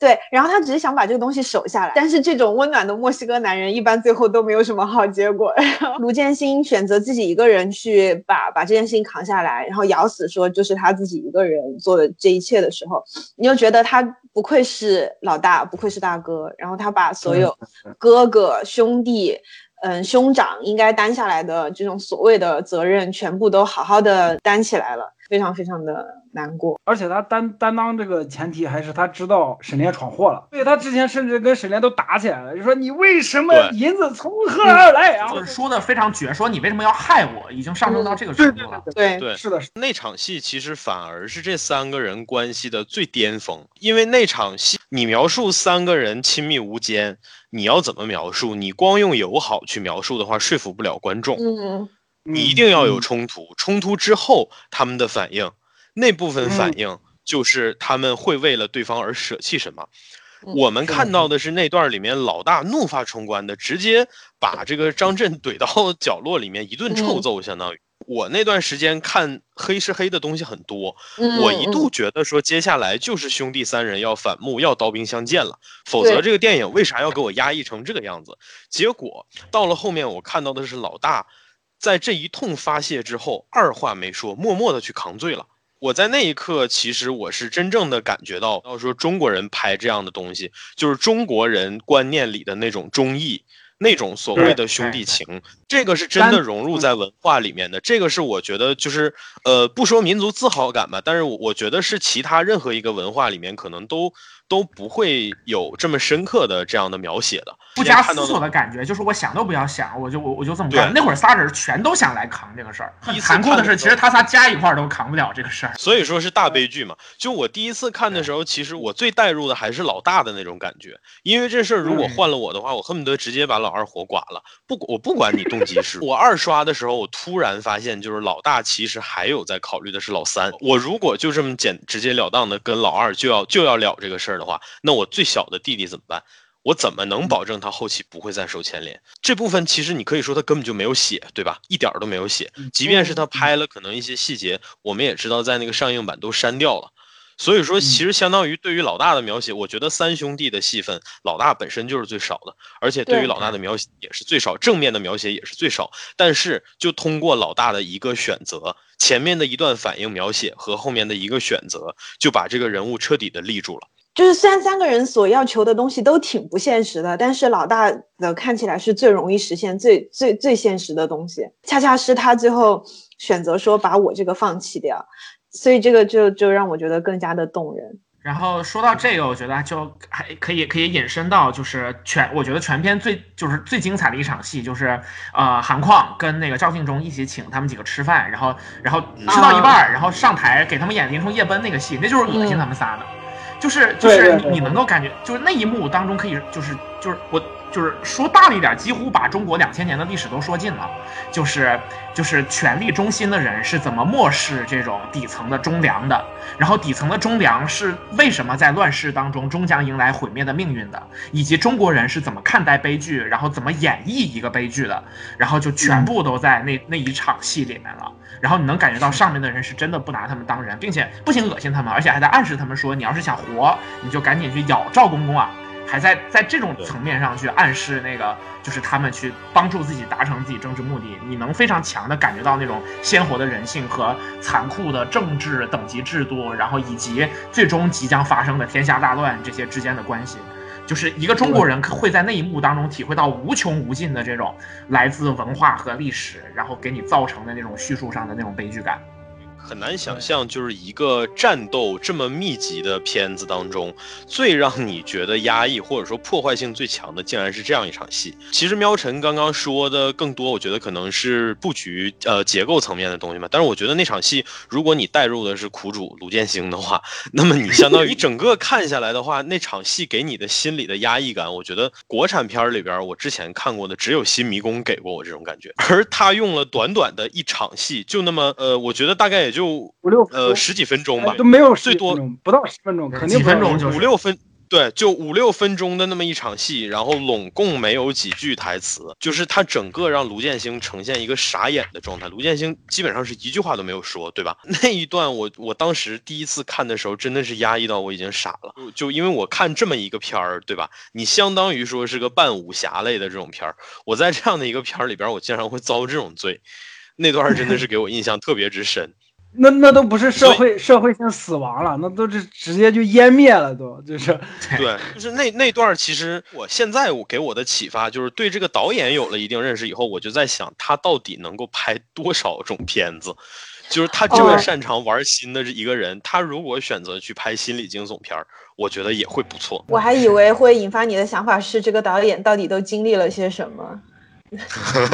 对，然后他只是想把这个东西守下来，但是这种温暖的墨西哥男人一般最后都没有什么好结果。然后卢建新选择自己一个人去把把这件事情扛下来，然后咬死说就是他自己一个人做的这一切的时候，你就觉得他不愧是老大，不愧是大哥，然后他把所有哥哥兄弟。嗯，兄长应该担下来的这种所谓的责任，全部都好好的担起来了，非常非常的难过。而且他担担当这个前提还是他知道沈炼闯祸了，所以他之前甚至跟沈炼都打起来了，就说你为什么银子从何而来？然后就是说的非常绝，说你为什么要害我，已经上升到这个程度了。对，对是的，是那场戏其实反而是这三个人关系的最巅峰，因为那场戏你描述三个人亲密无间，你要怎么描述？你光用友好去描述的话，说服不了观众。嗯，你一定要有冲突，冲突之后他们的反应，那部分反应就是他们会为了对方而舍弃什么。嗯我们看到的是那段里面老大怒发冲冠的，直接把这个张震怼到 *laughs* 角落里面一顿臭揍，相当于。我那段时间看黑是黑的东西很多，嗯我一度觉得说接下来就是兄弟三人要反目，要刀兵相见了，否则这个电影为啥要给我压抑成这个样子？结果到了后面，我看到的是老大在这一通发泄之后，二话没说，默默的去扛罪了。我在那一刻，其实我是真正的感觉到，要说中国人拍这样的东西，就是中国人观念里的那种忠义，那种所谓的兄弟情，这个是真的融入在文化里面的。这个是我觉得就是呃，不说民族自豪感吧，但是我我觉得是其他任何一个文化里面可能都都不会有这么深刻的这样的描写的。不加思索的感觉，就是我想都不要想，我就我我就这么对干。那会儿仨人全都想来扛这个事儿，很残酷的是，看的时候其实他仨加一块儿都扛不了这个事儿。所以说是大悲剧嘛。就我第一次看的时候，其实我最带入的还是老大的那种感觉，因为这事儿如果换了我的话，我恨不得直接把老二活剐了。不，我不管你动机是。*laughs* 我二刷的时候，我突然发现，就是老大其实还有在考虑的是老三。我如果就这么简直截了当的跟老二就要就要了这个事儿的话，那我最小的弟弟怎么办？我怎么能保证他后期不会再受牵连？这部分其实你可以说他根本就没有写，对吧？一点儿都没有写。即便是他拍了，可能一些细节，我们也知道在那个上映版都删掉了。所以说，其实相当于对于老大的描写，我觉得三兄弟的戏份，老大本身就是最少的，而且对于老大的描写也是最少，正面的描写也是最少。但是就通过老大的一个选择，前面的一段反应描写和后面的一个选择，就把这个人物彻底的立住了。就是虽然三个人所要求的东西都挺不现实的，但是老大的看起来是最容易实现、最最最现实的东西，恰恰是他最后选择说把我这个放弃掉，所以这个就就让我觉得更加的动人。然后说到这个，我觉得就还可以可以引申到就是全，我觉得全片最就是最精彩的一场戏，就是呃韩矿跟那个赵敬忠一起请他们几个吃饭，然后然后吃到一半儿，然后上台给他们演林冲夜奔那个戏，那就是恶心他们仨的，就是就是你能够感觉，就是那一幕当中可以就是就是我就是说大了一点，几乎把中国两千年的历史都说尽了，就是就是权力中心的人是怎么漠视这种底层的忠良的，然后底层的忠良是为什么在乱世当中终将迎来毁灭的命运的，以及中国人是怎么看待悲剧，然后怎么演绎一个悲剧的，然后就全部都在那那一场戏里面了。然后你能感觉到上面的人是真的不拿他们当人，并且不仅恶心他们，而且还在暗示他们说，你要是想活，你就赶紧去咬赵公公啊！还在在这种层面上去暗示那个，就是他们去帮助自己达成自己政治目的，你能非常强的感觉到那种鲜活的人性和残酷的政治等级制度，然后以及最终即将发生的天下大乱这些之间的关系。就是一个中国人会在那一幕当中体会到无穷无尽的这种来自文化和历史，然后给你造成的那种叙述上的那种悲剧感。很难想象，就是一个战斗这么密集的片子当中，最让你觉得压抑或者说破坏性最强的，竟然是这样一场戏。其实喵晨刚刚说的更多，我觉得可能是布局呃结构层面的东西嘛。但是我觉得那场戏，如果你带入的是苦主卢建兴的话，*laughs* 那么你相当于整个看下来的话，那场戏给你的心理的压抑感，我觉得国产片里边我之前看过的只有《新迷宫》给过我这种感觉，而他用了短短的一场戏，就那么呃，我觉得大概也就五六呃十几分钟吧哎，都没有最多10分钟不到十分钟，肯定几不到10分钟就是五六分，对，就五六分钟的那么一场戏，然后拢共没有几句台词，就是他整个让卢建兴呈现一个傻眼的状态。卢建兴基本上是一句话都没有说，对吧？*laughs* 那一段我我当时第一次看的时候，真的是压抑到我已经傻了。就就因为我看这么一个片儿，对吧？你相当于说是个半武侠类的这种片儿，我在这样的一个片儿里边，我竟然会遭这种罪，那段儿真的是给我印象特别之深。那那都不是社会社会性死亡了，那都是直接就湮灭了，都就是对，就是那那段，其实我现在我给我的启发就是对这个导演有了一定认识以后，我就在想他到底能够拍多少种片子。就是他这么哦擅长玩心的一个人，他如果选择去拍心理惊悚片儿，我觉得也会不错。我还以为会引发你的想法是这个导演到底都经历了些什么。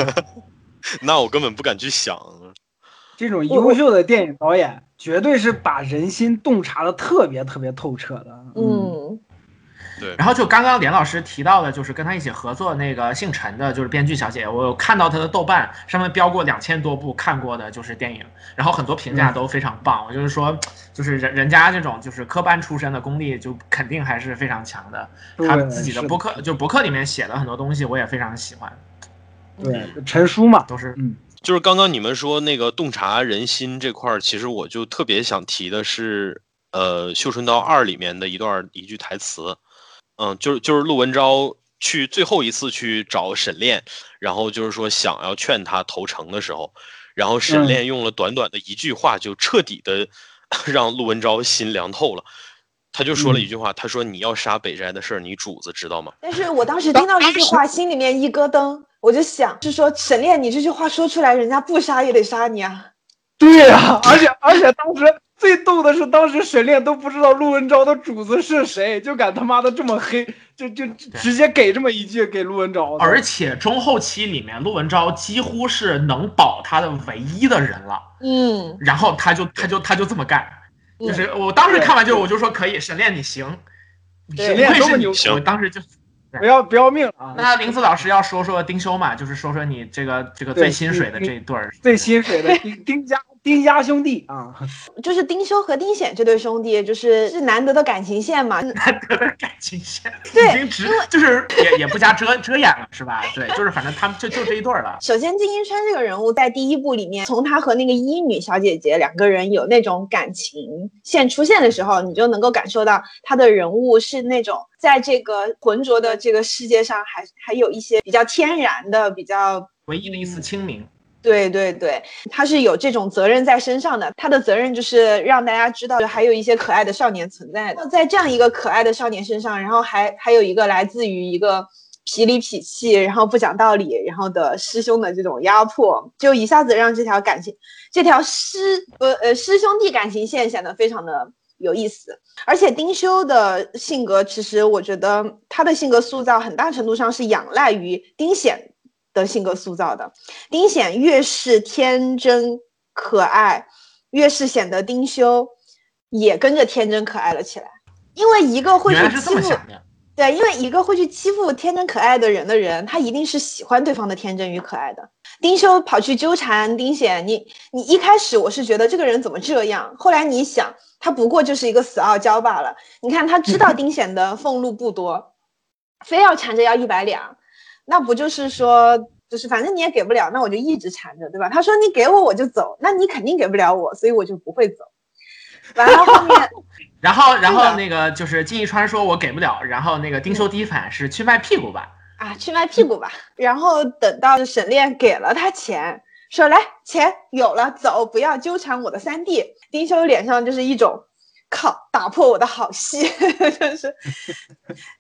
*laughs* 那我根本不敢去想。这种优秀的电影导演，绝对是把人心洞察的特别特别透彻的。嗯，对，然后就刚刚连老师提到的，就是跟他一起合作那个姓陈的，就是编剧小姐，我有看到她的豆瓣上面标过两千多部看过的，就是电影，然后很多评价都非常棒。我就是说，就是人人家这种就是科班出身的功力，就肯定还是非常强的。他自己的博客，就博客里面写的很多东西，我也非常喜欢，对，陈叔嘛，都是嗯，就是刚刚你们说那个洞察人心这块儿，其实我就特别想提的是，呃，《绣春刀二》里面的一段一句台词，嗯，就是就是陆文昭去最后一次去找沈炼，然后就是说想要劝他投诚的时候，然后沈嗯炼用了短短的一句话，就彻底的 *laughs* 让陆文昭心凉透了。他就说了一句话，他说：“你要杀北斋的事儿，你主子知道吗？”但是我当时听到这句话，心里面一咯噔，我就想，是说沈炼，你这句话说出来，人家不杀也得杀你啊。对呀、而且而且当时最逗的是，当时沈炼都不知道陆文昭的主子是谁，就敢他妈的这么黑，就就直接给这么一句给陆文昭，而且中后期里面，陆文昭几乎是能保他的唯一的人了，嗯，然后他就他就他就这么干，嗯。就是我当时看完就我就说可以，沈炼你行，沈炼多么牛行我当时就不要不要命啊！那林子老师要说说丁修嘛，就是说说你这个这个最对薪水的这一对儿，最薪水的丁丁家丁家兄弟啊，*laughs* 就是丁修和丁显这对兄弟，就是是难得的感情线嘛。*laughs* 难得的感情线，对已经直就是也也不加遮遮掩了，是吧？对，就是反正他们就就这一对儿了。首先，金英川这个人物在第一部里面，从他和那个医女小姐姐两个人有那种感情线出现的时候，你就能够感受到他的人物是那种在这个浑浊的这个世界上还还有一些比较天然的、比较唯一的一丝清明，对对对，他是有这种责任在身上的。他的责任就是让大家知道，还有一些可爱的少年存在的。在这样一个可爱的少年身上，然后还还有一个来自于一个痞里痞气，然后不讲道理，然后的师兄的这种压迫，就一下子让这条感情，这条师呃呃师兄弟感情线显得非常的有意思。而且丁修的性格，其实我觉得他的性格塑造很大程度上是仰赖于丁显的性格塑造的。丁显越是天真可爱，越是显得丁修也跟着天真可爱了起来。因为一个会去欺负。对，因为一个会去欺负天真可爱的人的人，他一定是喜欢对方的天真与可爱的。丁修跑去纠缠丁显，你你一开始我是觉得这个人怎么这样，后来你想，他不过就是一个死傲娇罢了。你看他知道 *laughs* 丁显的俸禄不多，非要缠着要一百两，那不就是说，就是反正你也给不了，那我就一直缠着，对吧？他说你给我我就走，那你肯定给不了我，所以我就不会走。完了后面。*laughs* 然后，然后那个就是金一川说我给不了，然后那个丁修第一反应是去卖屁股吧。啊，去卖屁股吧。然后等到沈炼给了他钱，说来钱有了，走，不要纠缠我的三弟。丁修脸上就是一种，靠，打破我的好戏，*laughs* 就是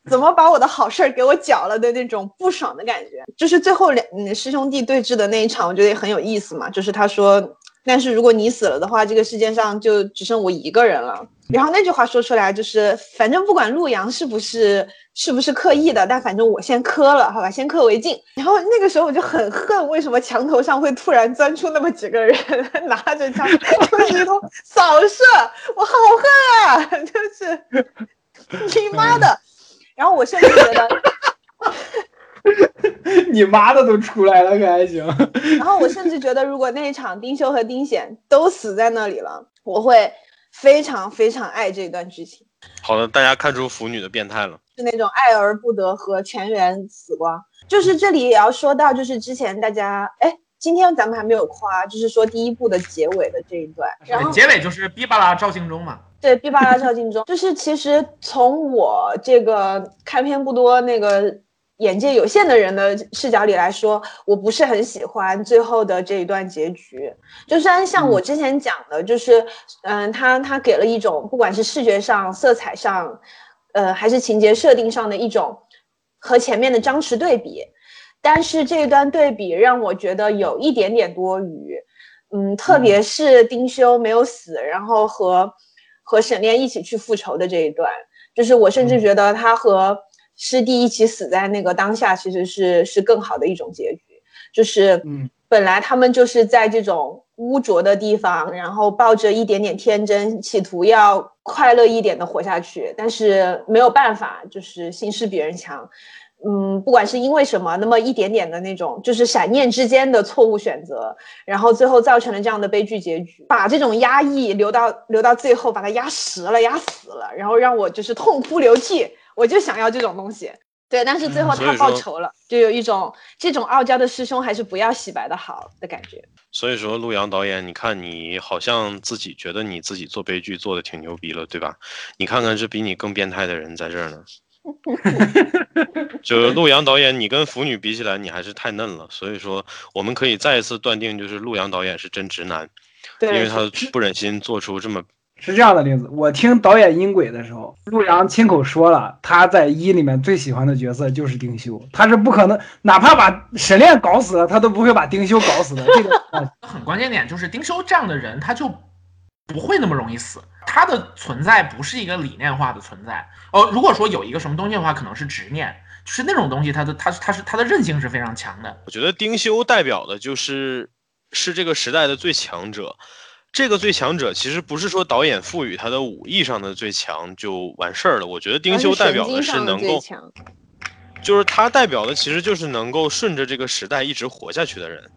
怎么把我的好事儿给我搅了的那种不爽的感觉。就是最后两嗯师兄弟对峙的那一场，我觉得也很有意思嘛。就是他说，但是如果你死了的话，这个世界上就只剩我一个人了。然后那句话说出来，就是反正不管陆阳是不是是不是刻意的，但反正我先磕了，好吧，先磕为敬。然后那个时候我就很恨，为什么墙头上会突然钻出那么几个人 *laughs* 拿着枪，就 *laughs* 是一通扫射，我好恨啊！*laughs* 就是你妈的！然后我甚至觉得，*laughs* 你妈的都出来了，可还行？然后我甚至觉得，如果那一场丁修和丁显都死在那里了，我会非常非常爱这段剧情。好的，大家看出腐女的变态了。是那种爱而不得和全员死光。就是这里也要说到，就是之前大家哎，今天咱们还没有夸，就是说第一部的结尾的这一段，然后结尾就是哔巴拉赵敬忠嘛。对毕巴拉赵敬忠，就是其实从我这个看片不多那个。眼界有限的人的视角里来说，我不是很喜欢最后的这一段结局。就虽然像我之前讲的，就是，嗯，他他给了一种不管是视觉上、色彩上，呃，还是情节设定上的一种和前面的张弛对比，但是这一段对比让我觉得有一点点多余。嗯，特别是丁修没有死，然后和和沈炼一起去复仇的这一段，就是我甚至觉得他和。师弟一起死在那个当下，其实是是更好的一种结局。就是，嗯，本来他们就是在这种污浊的地方，然后抱着一点点天真，企图要快乐一点的活下去，但是没有办法，就是心势比人强。嗯，不管是因为什么，那么一点点的那种，就是闪念之间的错误选择，然后最后造成了这样的悲剧结局，把这种压抑留到留到最后，把它压实了，压死了，然后让我就是痛哭流涕。我就想要这种东西，对，但是最后他报仇了，就有一种这种傲娇的师兄还是不要洗白的好的感觉。所以说，陆阳导演，你看你好像自己觉得你自己做悲剧做的挺牛逼了，对吧？你看看这比你更变态的人在这儿呢。*laughs* 就是陆阳导演，你跟腐女比起来，你还是太嫩了。所以说，我们可以再一次断定，就是陆阳导演是真直男，因为他不忍心做出这么。是这样的，林子，我听导演音轨的时候，陆阳亲口说了，他在一里面最喜欢的角色就是丁修，他是不可能，哪怕把沈炼搞死了，他都不会把丁修搞死的。这个 *laughs* 很关键点就是丁修这样的人，他就不会那么容易死，他的存在不是一个理念化的存在。哦，如果说有一个什么东西的话，可能是执念，就是那种东西，他的他他是他的韧性是非常强的。我觉得丁修代表的就是是这个时代的最强者。这个最强者其实不是说导演赋予他的武艺上的最强就完事儿了。我觉得丁修代表的是能够，就是他代表的其实就是能够顺着这个时代一直活下去的人。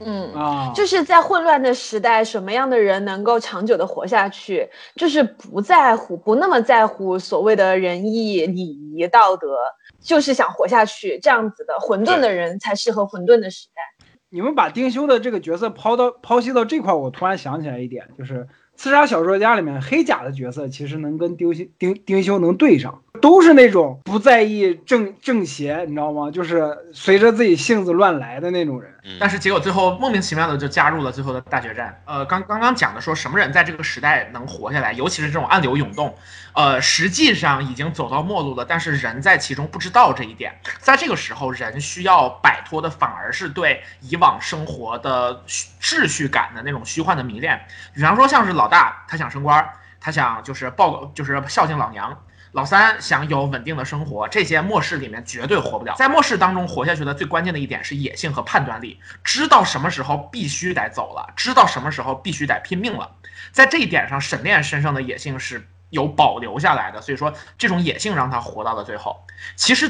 嗯，啊，就是在混乱的时代，什么样的人能够长久的活下去？就是不在乎，不那么在乎所谓的仁义、礼仪、道德，就是想活下去。这样子的混沌的人才适合混沌的时代。你们把丁修的这个角色抛到剖析到这块，我突然想起来一点，就是《刺杀小说家》里面黑甲的角色其实能跟丁修丁丁修能对上，都是那种不在意正正邪，你知道吗？就是随着自己性子乱来的那种人。嗯但是结果最后莫名其妙的就加入了最后的大决战。呃，刚刚刚讲的说什么人在这个时代能活下来，尤其是这种暗流涌动，呃，实际上已经走到末路了，但是人在其中不知道这一点。在这个时候，人需要摆脱的反而是对以往生活的秩序感的那种虚幻的迷恋。比方说，像是老老大他想升官，他想就是报就是孝敬老娘。老三想有稳定的生活，这些末世里面绝对活不了。在末世当中活下去的最关键的一点是野性和判断力，知道什么时候必须得走了，知道什么时候必须得拼命了。在这一点上，沈炼身上的野性是有保留下来的，所以说这种野性让他活到了最后。其实。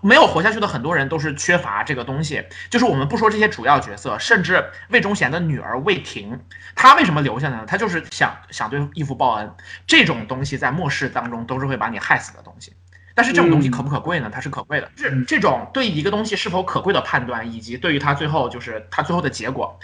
没有活下去的很多人都是缺乏这个东西，就是我们不说这些主要角色，甚至魏忠贤的女儿魏婷，她为什么留下来呢？她就是想想对义父报恩，这种东西在末世当中都是会把你害死的东西。但是这种东西可不可贵呢？它是可贵的。这这种对一个东西是否可贵的判断，以及对于它最后就是它最后的结果，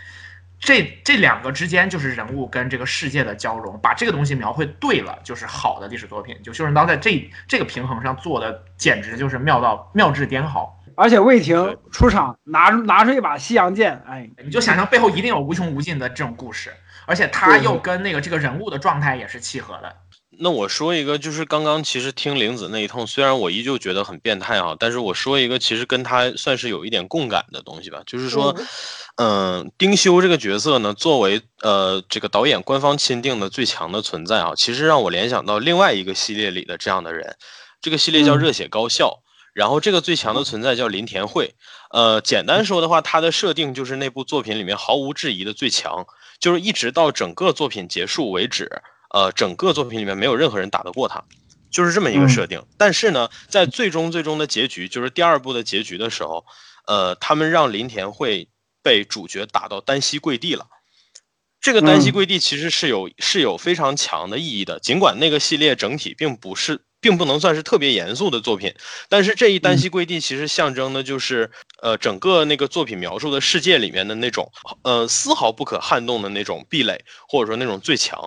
这这两个之间就是人物跟这个世界的交融，把这个东西描绘对了，就是好的历史作品。就《修真刀》在这这个平衡上做的简直就是妙到妙至颠毫。而且魏婷出场拿拿出一把西洋剑，哎，你就想象背后一定有无穷无尽的这种故事，而且他又跟那个这个人物的状态也是契合的。那我说一个，就是刚刚其实听玲子那一通，虽然我依旧觉得很变态啊，但是我说一个其实跟他算是有一点共感的东西吧，就是说，嗯、丁修这个角色呢，作为呃这个导演官方钦定的最强的存在啊，其实让我联想到另外一个系列里的这样的人，这个系列叫嗯热血高校。然后这个最强的存在叫林田惠，呃，简单说的话，他的设定就是那部作品里面毫无质疑的最强，就是一直到整个作品结束为止，呃，整个作品里面没有任何人打得过他，就是这么一个设定。但是呢，在最终最终的结局，就是第二部的结局的时候，呃，他们让林田会被主角打到单膝跪地了。这个单膝嗯跪地其实是有是有非常强的意义的，尽管那个系列整体并不是。并不能算是特别严肃的作品，但是这一单膝跪地其实象征的就是，呃，整个那个作品描述的世界里面的那种，呃，丝毫不可撼动的那种壁垒，或者说那种最强，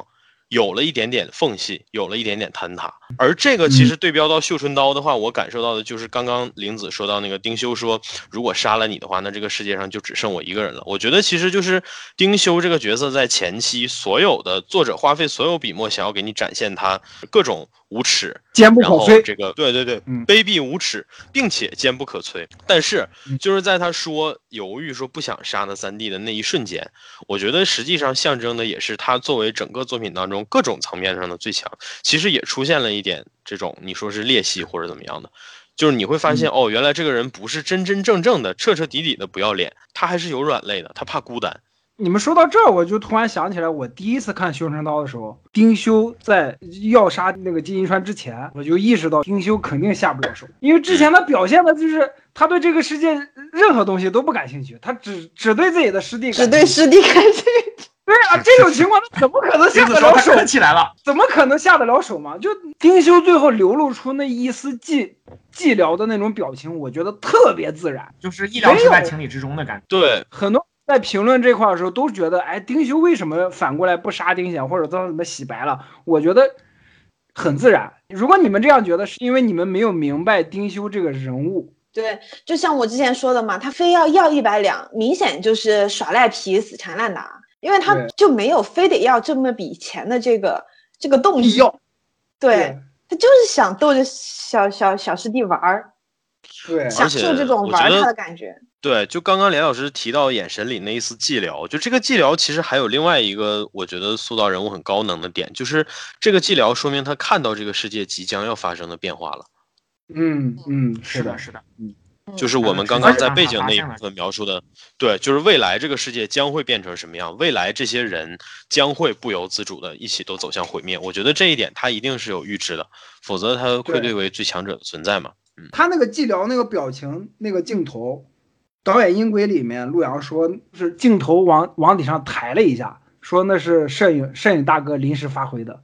有了一点点缝隙，有了一点点坍塌。而这个其实对标到绣春刀的话，我感受到的就是刚刚玲子说到那个丁修说，如果杀了你的话，那这个世界上就只剩我一个人了。我觉得其实就是丁修这个角色在前期所有的作者花费所有笔墨想要给你展现他各种无耻，坚不可摧。这个对对对，嗯卑鄙无耻，并且坚不可摧。但是嗯就是在他说犹豫说不想杀那三弟的那一瞬间，我觉得实际上象征的也是他作为整个作品当中各种层面上的最强。其实也出现了一点这种你说是裂隙或者怎么样的。就是你会发现，哦，原来这个人不是真真正正的、彻彻底底的不要脸，他还是有软肋的，他怕孤单。你们说到这儿，我就突然想起来，我第一次看《修真刀》的时候，丁修在要杀那个金银川之前，我就意识到丁修肯定下不了手，因为之前他表现的就是他对这个世界任何东西都不感兴趣，他只只对自己的师弟只对师弟感兴趣。*laughs* 对啊，这种情况他怎么可能下得了手？*laughs* 起来了，怎么可能下得了手嘛？就丁修最后流露出那一丝寂寂寥的那种表情，我觉得特别自然。就是意料之外、情理之中的感觉。对，很多人在评论这块儿的时候都觉得，哎，丁修为什么反过来不杀丁显，或者他怎么洗白了？我觉得很自然。如果你们这样觉得，是因为你们没有明白丁修这个人物。对，就像我之前说的嘛，他非要要一百两，明显就是耍赖皮、死缠烂打，因为他就没有非得要这么笔钱的这个这个动机。必要对，他就是想逗着小小小师弟玩儿，对享受这种玩他的感觉。对，就刚刚连老师提到眼神里那一丝寂寥，就这个寂寥其实还有另外一个我觉得塑造人物很高能的点，就是这个寂寥说明他看到这个世界即将要发生的变化了。嗯嗯，是的，，是的，嗯就是我们刚刚在背景那一部分描述的，对，就是未来这个世界将会变成什么样，未来这些人将会不由自主的一起都走向毁灭。我觉得这一点他一定是有预知的，否则他愧对为最强者的存在嘛。嗯他那个寂寥那个表情那个镜头，导演音轨里面，陆阳说是镜头往往底上抬了一下，说那是摄影摄影大哥临时发挥的，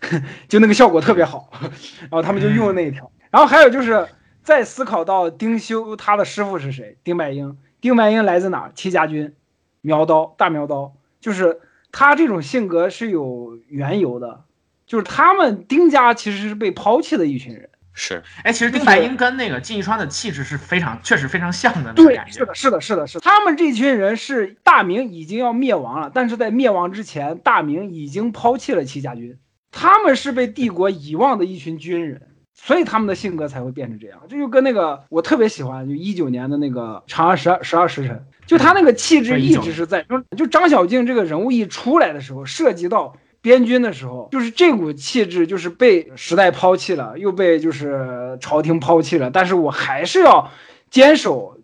*laughs* 就那个效果特别好，*laughs* 然后他们就用了那一条。然后还有就是再思考到丁修他的师傅是谁，丁白英，丁白英来自哪儿？戚家军，苗刀大苗刀，就是他这种性格是有缘由的，就是他们丁家其实是被抛弃的一群人。是，哎，其实丁白英跟那个靳一川的气质是非常，确实非常像的那个对，感觉。是的，是的，是的，是的。他们这群人是大明已经要灭亡了，但是在灭亡之前，大明已经抛弃了戚家军，他们是被帝国遗忘的一群军人，所以他们的性格才会变成这样。这就跟那个我特别喜欢，就一九年的那个《长安十二十二时辰》，就他那个气质一直是在。就就张小静这个人物一出来的时候，涉及到。边军的时候，就是这股气质，就是被时代抛弃了，又被就是朝廷抛弃了，但是我还是要坚守，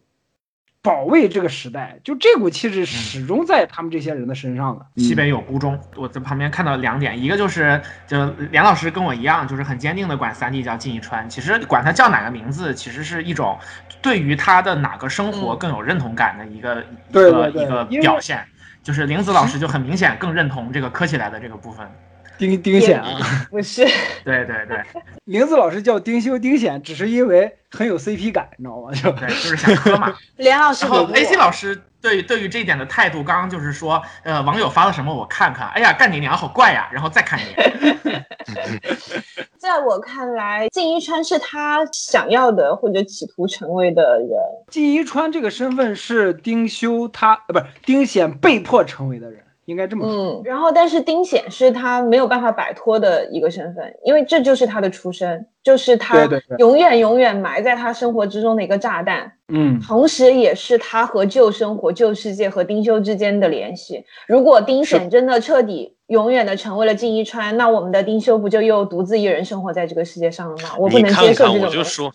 保卫这个时代，就这股气质始终在他们这些人的身上的。西北有孤忠，我在旁边看到两点，一个就是就梁老师跟我一样，就是很坚定的管三弟叫靳一川，其实管他叫哪个名字，其实是一种对于他的哪个生活更有认同感的一个一个一个表现。就是玲子老师就很明显更认同这个磕起来的这个部分，丁丁显啊，不是，对 *laughs* 对对，*laughs* 玲子老师叫丁修丁显，只是因为很有 CP 感，你知道吗？就对，就是想磕嘛。*laughs* 连老师，然后 AC 老师对对于这一点的态度，刚刚就是说，呃，网友发了什么我看看，哎呀，干你娘，好怪呀，然后再看一眼。*laughs* 在我看来，靳一川是他想要的或者企图成为的人。靳一川这个身份是丁修他呃不是丁显被迫成为的人，应该这么说。嗯，然后但是丁显是他没有办法摆脱的一个身份，因为这就是他的出身，就是他永远永远埋在他生活之中的一个炸弹。嗯，同时也是他和旧生活、旧世界和丁修之间的联系。如果丁显真的彻底。永远的成为了靳一川，那我们的丁修不就又独自一人生活在这个世界上了吗？我不能接受这种。你看看，我就说，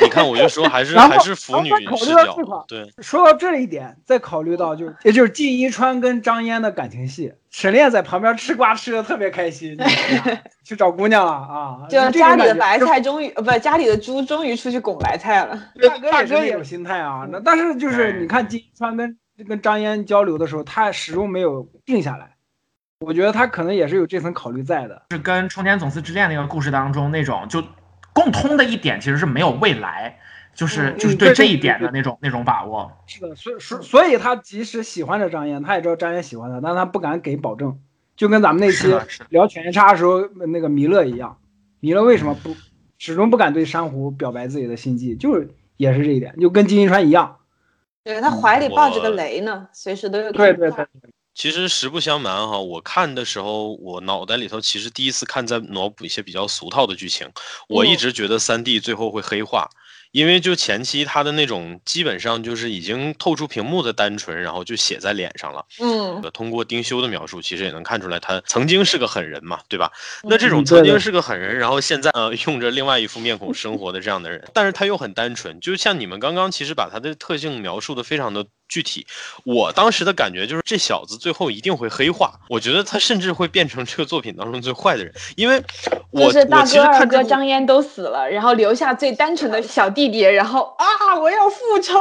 你看我就说，还是还是腐女视角。对，说到这一点，再考虑到就也就是靳一川跟张嫣的感情戏，沈炼在旁边吃瓜吃的特别开心，*laughs* 去找姑娘了啊！就家里的白菜终于呃不，家里的猪终于出去拱白菜了。大哥也是这种心态啊。那但是就是你看金川跟跟张嫣交流的时候，他始终没有定下来。我觉得他可能也是有这层考虑在的，是跟《冲天总司之恋》那个故事当中那种就共通的一点，其实是没有未来，就是就是对这一点的那种那种把握。是的，所所所以，他即使喜欢着张嫣，他也知道张嫣喜欢他，但他不敢给保证。就跟咱们那期聊《犬夜叉》的时候那个弥勒一样，弥勒为什么不始终不敢对珊瑚表白自己的心迹，就是也是这一点，就跟金一川一样。对他怀里抱着个雷呢，随时都有。对对对。其实实不相瞒哈，我看的时候，我脑袋里头其实第一次看在脑补一些比较俗套的剧情。我一直觉得三 D 最后会黑化，因为就前期他的那种基本上就是已经透出屏幕的单纯，然后就写在脸上了。嗯，通过丁修的描述，其实也能看出来他曾经是个狠人嘛，对吧？那这种曾经是个狠人，然后现在呃用着另外一副面孔生活的这样的人，但是他又很单纯，就像你们刚刚其实把他的特性描述的非常的。具体，我当时的感觉就是这小子最后一定会黑化。我觉得他甚至会变成这个作品当中最坏的人，因为我是大哥二哥张嫣都死了，然后留下最单纯的小弟弟，然后啊，我要复仇。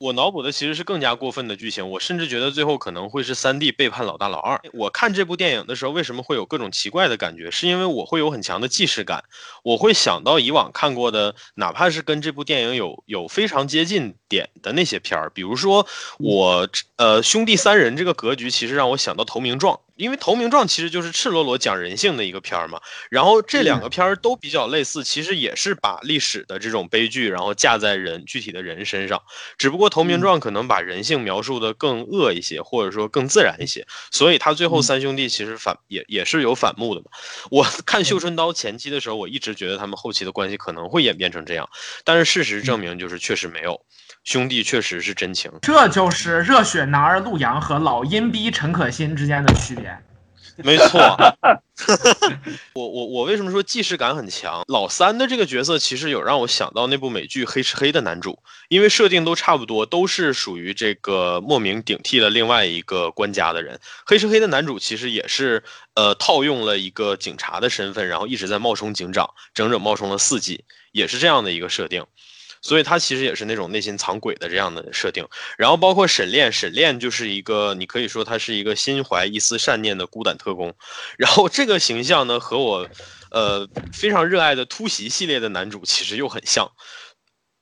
我脑补的其实是更加过分的剧情，我甚至觉得最后可能会是三弟背叛老大老二。我看这部电影的时候，为什么会有各种奇怪的感觉？是因为我会有很强的既视感，我会想到以往看过的，哪怕是跟这部电影有有非常接近点的那些片儿，比如说。我呃，兄弟三人这个格局其实让我想到《投名状》，因为《投名状》其实就是赤裸裸讲人性的一个片儿嘛。然后这两个片儿都比较类似，其实也是把历史的这种悲剧，然后架在人具体的人身上。只不过《投名状》可能把人性描述的更恶一些，或者说更自然一些。所以他最后三兄弟其实反也也是有反目的嘛。我看《绣春刀》前期的时候，我一直觉得他们后期的关系可能会演变成这样，但是事实证明就是确实没有。兄弟确实是真情，这就是热血男儿陆阳和老阴逼陈可辛之间的区别。没错，我我我为什么说既视感很强？老三的这个角色其实有让我想到那部美剧《黑吃黑》的男主，因为设定都差不多，都是属于这个莫名顶替了另外一个官家的人。《黑吃黑》的男主其实也是呃套用了一个警察的身份，然后一直在冒充警长，整整冒充了四季，也是这样的一个设定。所以他其实也是那种内心藏鬼的这样的设定。然后包括沈炼，沈炼就是一个你可以说他是一个心怀一丝善念的孤胆特工。然后这个形象呢，和我呃非常热爱的突袭系列的男主其实又很像。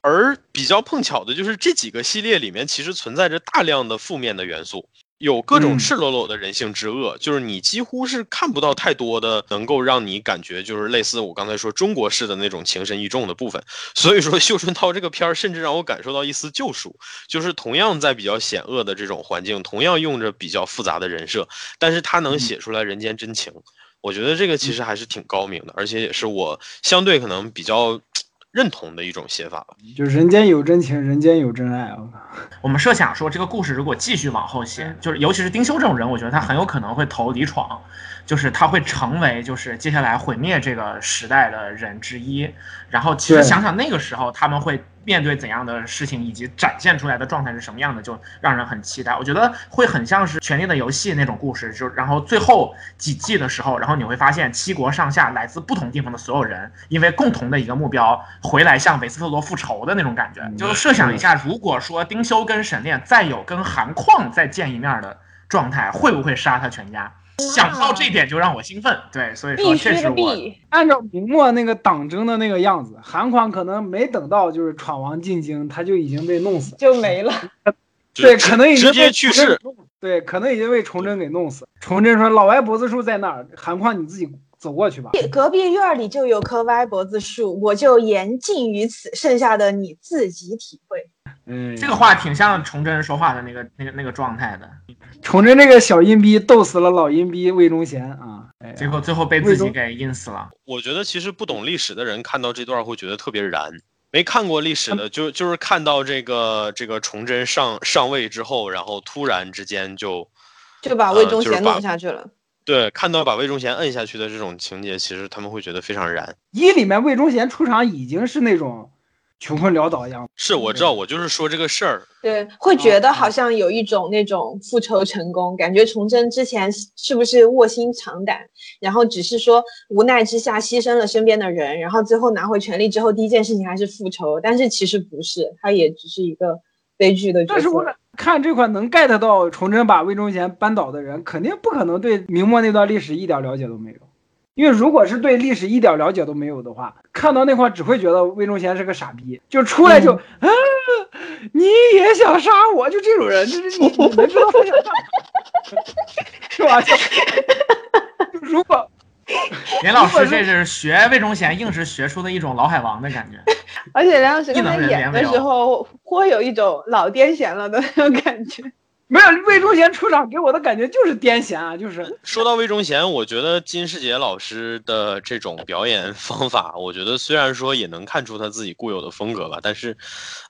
而比较碰巧的就是这几个系列里面其实存在着大量的负面的元素。有各种嗯赤裸裸的人性之恶，就是你几乎是看不到太多的能够让你感觉就是类似我刚才说中国式的那种情深意重的部分。所以说，《绣春刀》这个片儿甚至让我感受到一丝救赎，就是同样在比较险恶的这种环境，同样用着比较复杂的人设，但是他能写出来人间真情。我觉得这个其实还是挺高明的，而且也是我相对可能比较认同的一种写法吧。就是人间有真情，人间有真爱。啊，我们设想说，这个故事如果继续往后写，就是尤其是丁修这种人，我觉得他很有可能会投李闯，就是他会成为就是接下来毁灭这个时代的人之一。然后其实想想那个时候他们会面对怎样的事情，以及展现出来的状态是什么样的，就让人很期待。我觉得会很像是《权力的游戏》那种故事，就然后最后几季的时候，然后你会发现七国上下来自不同地方的所有人，因为共同的一个目标回来向韦斯特罗复仇的那种感觉。就设想一下，如果说丁修跟沈炼再有跟韩况再见一面的状态，会不会杀他全家？想到这点就让我兴奋。对，所以说必须的这是我。按照明末那个党争的那个样子，韩况可能没等到就是闯王进京，他就已经被弄死。就没了。*laughs* 对，可能已经直接去世。对，可能已经被崇祯给弄死。崇祯说：“老歪脖子树在那儿，韩况你自己走过去吧。隔壁院里就有棵歪脖子树，我就言尽于此，剩下的你自己体会。”嗯，这个话挺像崇祯说话的那个那个那个状态的，崇祯那个小阴逼逗死了老阴逼魏忠贤啊！哎结果最后被自己给阴死了。我觉得其实不懂历史的人看到这段会觉得特别燃。没看过历史的，就就是看到这个这个崇祯上上位之后，然后突然之间就就把呃魏忠贤弄下去了。对看到把魏忠贤摁下去的这种情节，其实他们会觉得非常燃。一里面魏忠贤出场已经是那种穷困潦倒一样。是我知道，我就是说这个事儿。对，会觉得好像有一种那种复仇成功，感觉崇祯之前是是不是卧薪尝胆，然后只是说无奈之下牺牲了身边的人，然后最后拿回权力之后，第一件事情还是复仇，但是其实不是，他也只是一个悲剧的角但是我色。看这块能 get 到崇祯把魏忠贤扳倒的人，肯定不可能对明末那段历史一点了解都没有。因为如果是对历史一点了解都没有的话，看到那块只会觉得魏忠贤是个傻逼，就出来就、啊，你也想杀我，就这种人，就是你你能知道他想干嘛，*laughs* 是吧？就就如果 *laughs* 林老师这是学魏忠贤，硬是学出的一种老海王的感觉。而且梁老师刚才演的时候，颇有一种老癫痫了的那种感觉。没有魏忠贤出场给我的感觉就是癫痫啊，就是说到魏忠贤，我觉得金世杰老师的这种表演方法，我觉得虽然说也能看出他自己固有的风格吧，但是，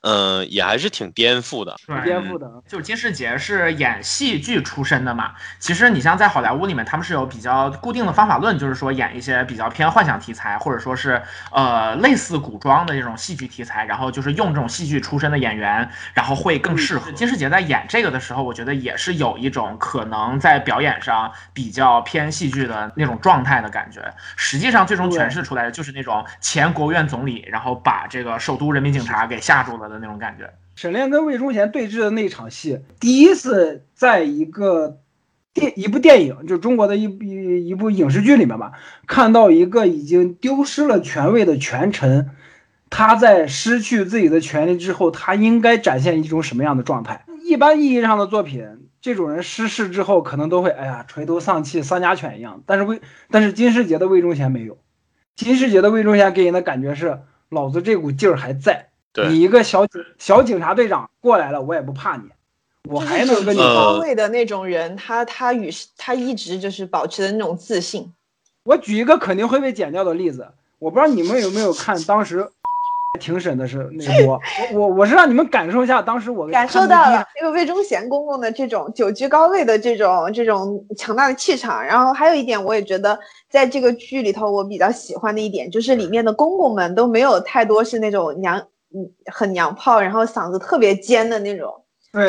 嗯、也还是挺颠覆的。对，颠覆的。就是金世杰是演戏剧出身的嘛，其实你像在好莱坞里面，他们是有比较固定的方法论，就是说演一些比较偏幻想题材，或者说是呃类似古装的这种戏剧题材，然后就是用这种戏剧出身的演员，然后会更适合。金世杰在演这个的时候，我觉得也是有一种可能在表演上比较偏戏剧的那种状态的感觉。实际上最终诠释出来的就是那种前国务院总理，然后把这个首都人民警察给吓住了的那种感觉。沈炼跟魏忠贤对峙的那场戏，第一次在一个电一部电影，就中国的一一一部影视剧里面吧，看到一个已经丢失了权位的权臣，他在失去自己的权利之后，他应该展现一种什么样的状态？一般意义上的作品，这种人失势之后，可能都会哎呀垂头丧气，丧家犬一样。但是魏，但是金世杰的魏忠贤没有，金世杰的魏忠贤给人的感觉是，老子这股劲儿还在。对你一个小警小警察队长过来了，我也不怕你，我还能跟你高位的那种人，他他与他一直就是保持的那种自信。我举一个肯定会被剪掉的例子，我不知道你们有没有看当时庭审的是那个播，我我我是让你们感受一下当时我感受到了这个魏忠贤公公的这种久居高位的这种这种强大的气场。然后还有一点，我也觉得在这个剧里头，我比较喜欢的一点就是里面的公公们都没有太多是那种娘嗯很娘炮，然后嗓子特别尖的那种。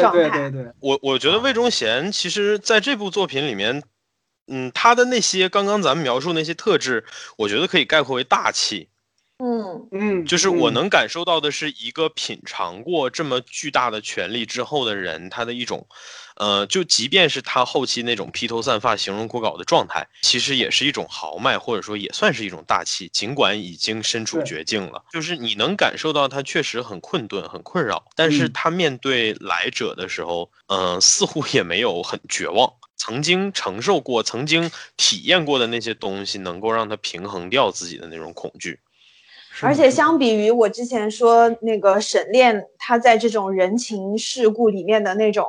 状态对对对，我我觉得魏忠贤其实在这部作品里面，嗯，他的那些刚刚咱们描述那些特质，我觉得可以概括为大气。嗯嗯，就是我嗯能感受到的是一个品尝过这么巨大的权力之后的人，他的一种，呃，就即便是他后期那种披头散发、形容枯槁的状态，其实也是一种豪迈，或者说也算是一种大气，尽管已经身处绝境了。就是你能感受到他确实很困顿、很困扰，但是嗯他面对来者的时候，嗯、似乎也没有很绝望。曾经承受过、曾经体验过的那些东西，能够让他平衡掉自己的那种恐惧。是而且相比于我之前说那个沈炼，他在这种人情世故里面的那种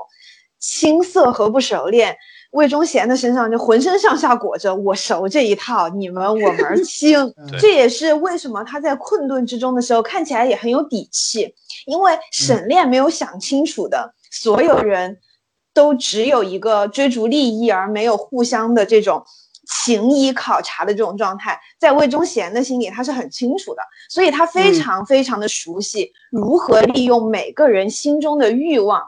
青涩和不熟练，魏忠贤的身上就浑身上下裹着我熟这一套，你们我门儿 *laughs* 清。这也是为什么他在困顿之中的时候看起来也很有底气，因为沈炼没有想清楚的，所有人都只有一个追逐利益而没有互相的这种情谊考察的这种状态，在魏忠贤的心里他是很清楚的，所以他非嗯常非常的熟悉如何利用每个人心中的欲望，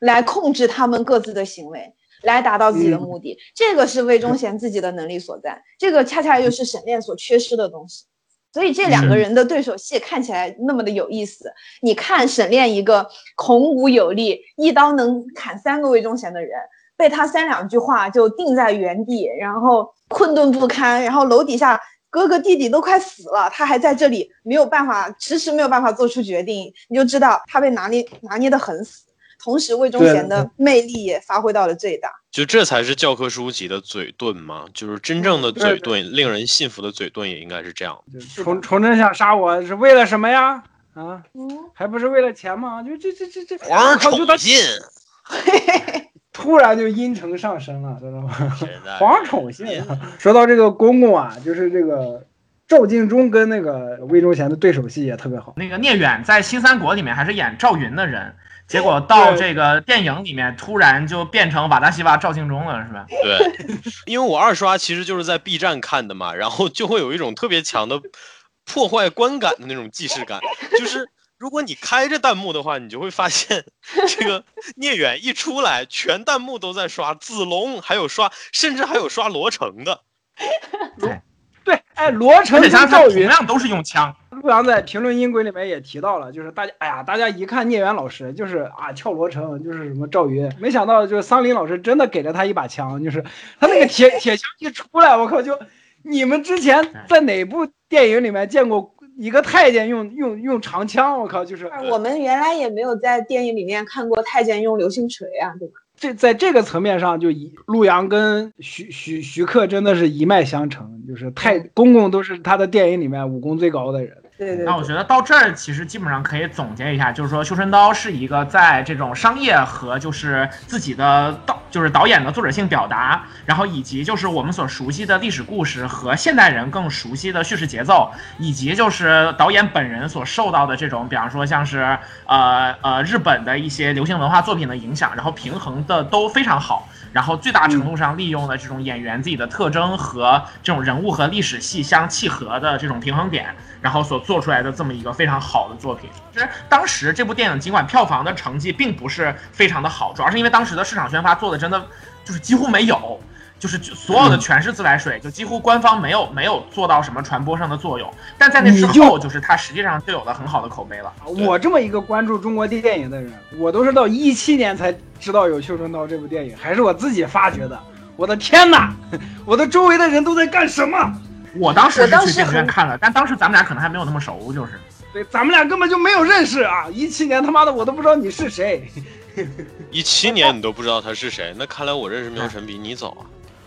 来控制他们各自的行为。来达到自己的嗯目的，这个是魏忠贤自己的能力所在，这个恰恰又是沈炼所缺失的东西。所以这两个人的对手戏看起来那么的有意思。你看沈炼一个孔武有力，一刀能砍三个魏忠贤的人，被他三两句话就定在原地，然后困顿不堪，然后楼底下哥哥弟弟都快死了，他还在这里没有办法，迟迟没有办法做出决定，你就知道他被拿捏拿捏的很死。同时，魏忠贤的魅力也发挥到了最大。就这才是教科书级的嘴遁嘛，就是真正的嘴遁，令人信服的嘴遁也应该是这样。崇崇祯想杀我是为了什么呀？啊，嗯，还不是为了钱吗？就这这这这，皇上他宠信，*laughs* 突然就阴沉上升了，知道吗？皇宠信。说到这个公公啊，就是这个赵敬忠跟那个魏忠贤的对手戏也特别好。那个聂远在新三国里面还是演赵云的人，结果到这个电影里面突然就变成瓦达西瓦赵敬忠了，是吧？对，因为我二刷其实就是在 B 站看的嘛，然后就会有一种特别强的破坏观感的那种既视感，就是。如果你开着弹幕的话，你就会发现，*laughs* 这个聂远一出来，全弹幕都在刷子龙，还有刷，甚至还有刷罗成的。*laughs* 对，哎，罗成跟而且加上赵云，同样都是用枪，陆阳在评论音轨里面也提到了，就是大家，哎呀，大家一看聂远老师就是啊，跳罗成就是什么赵云，没想到就是桑林老师真的给了他一把枪，就是他那个铁铁枪一出来，我靠，就你们之前在哪部电影里面见过一个太监用用用长枪？我靠，就是我们原来也没有在电影里面看过太监用流星锤啊，对吧？这在这个层面上，就一陆阳跟徐徐徐克真的是一脉相承，就是太公公都是他的电影里面武功最高的人。对对那我觉得到这儿其实基本上可以总结一下，就是说《绣春刀》是一个在这种商业和就是自己的导就是导演的作者性表达，然后以及就是我们所熟悉的历史故事和现代人更熟悉的叙事节奏，以及就是导演本人所受到的这种，比方说像是呃呃日本的一些流行文化作品的影响，然后平衡的都非常好。然后最大程度上利用了这种演员自己的特征和这种人物和历史戏相契合的这种平衡点，然后所做出来的这么一个非常好的作品。其实当时这部电影尽管票房的成绩并不是非常的好，主要是因为当时的市场宣发做的真的就是几乎没有。就是所有的全是自来水，就几乎官方没有没有做到什么传播上的作用，但在那之后，就是它实际上就有了很好的口碑了。我这么一个关注中国电影的人，我都是到一七年才知道有《绣春刀》这部电影，还是我自己发掘的。我的天哪！*laughs* 我的周围的人都在干什么？我当时当时是去电影院看了，但当时咱们俩可能还没有那么熟，就是。对，咱们俩根本就没有认识啊！一七年他妈的我都不知道你是谁。*laughs* 一七年你都不知道他是谁，那看来我认识苗晨比你早啊。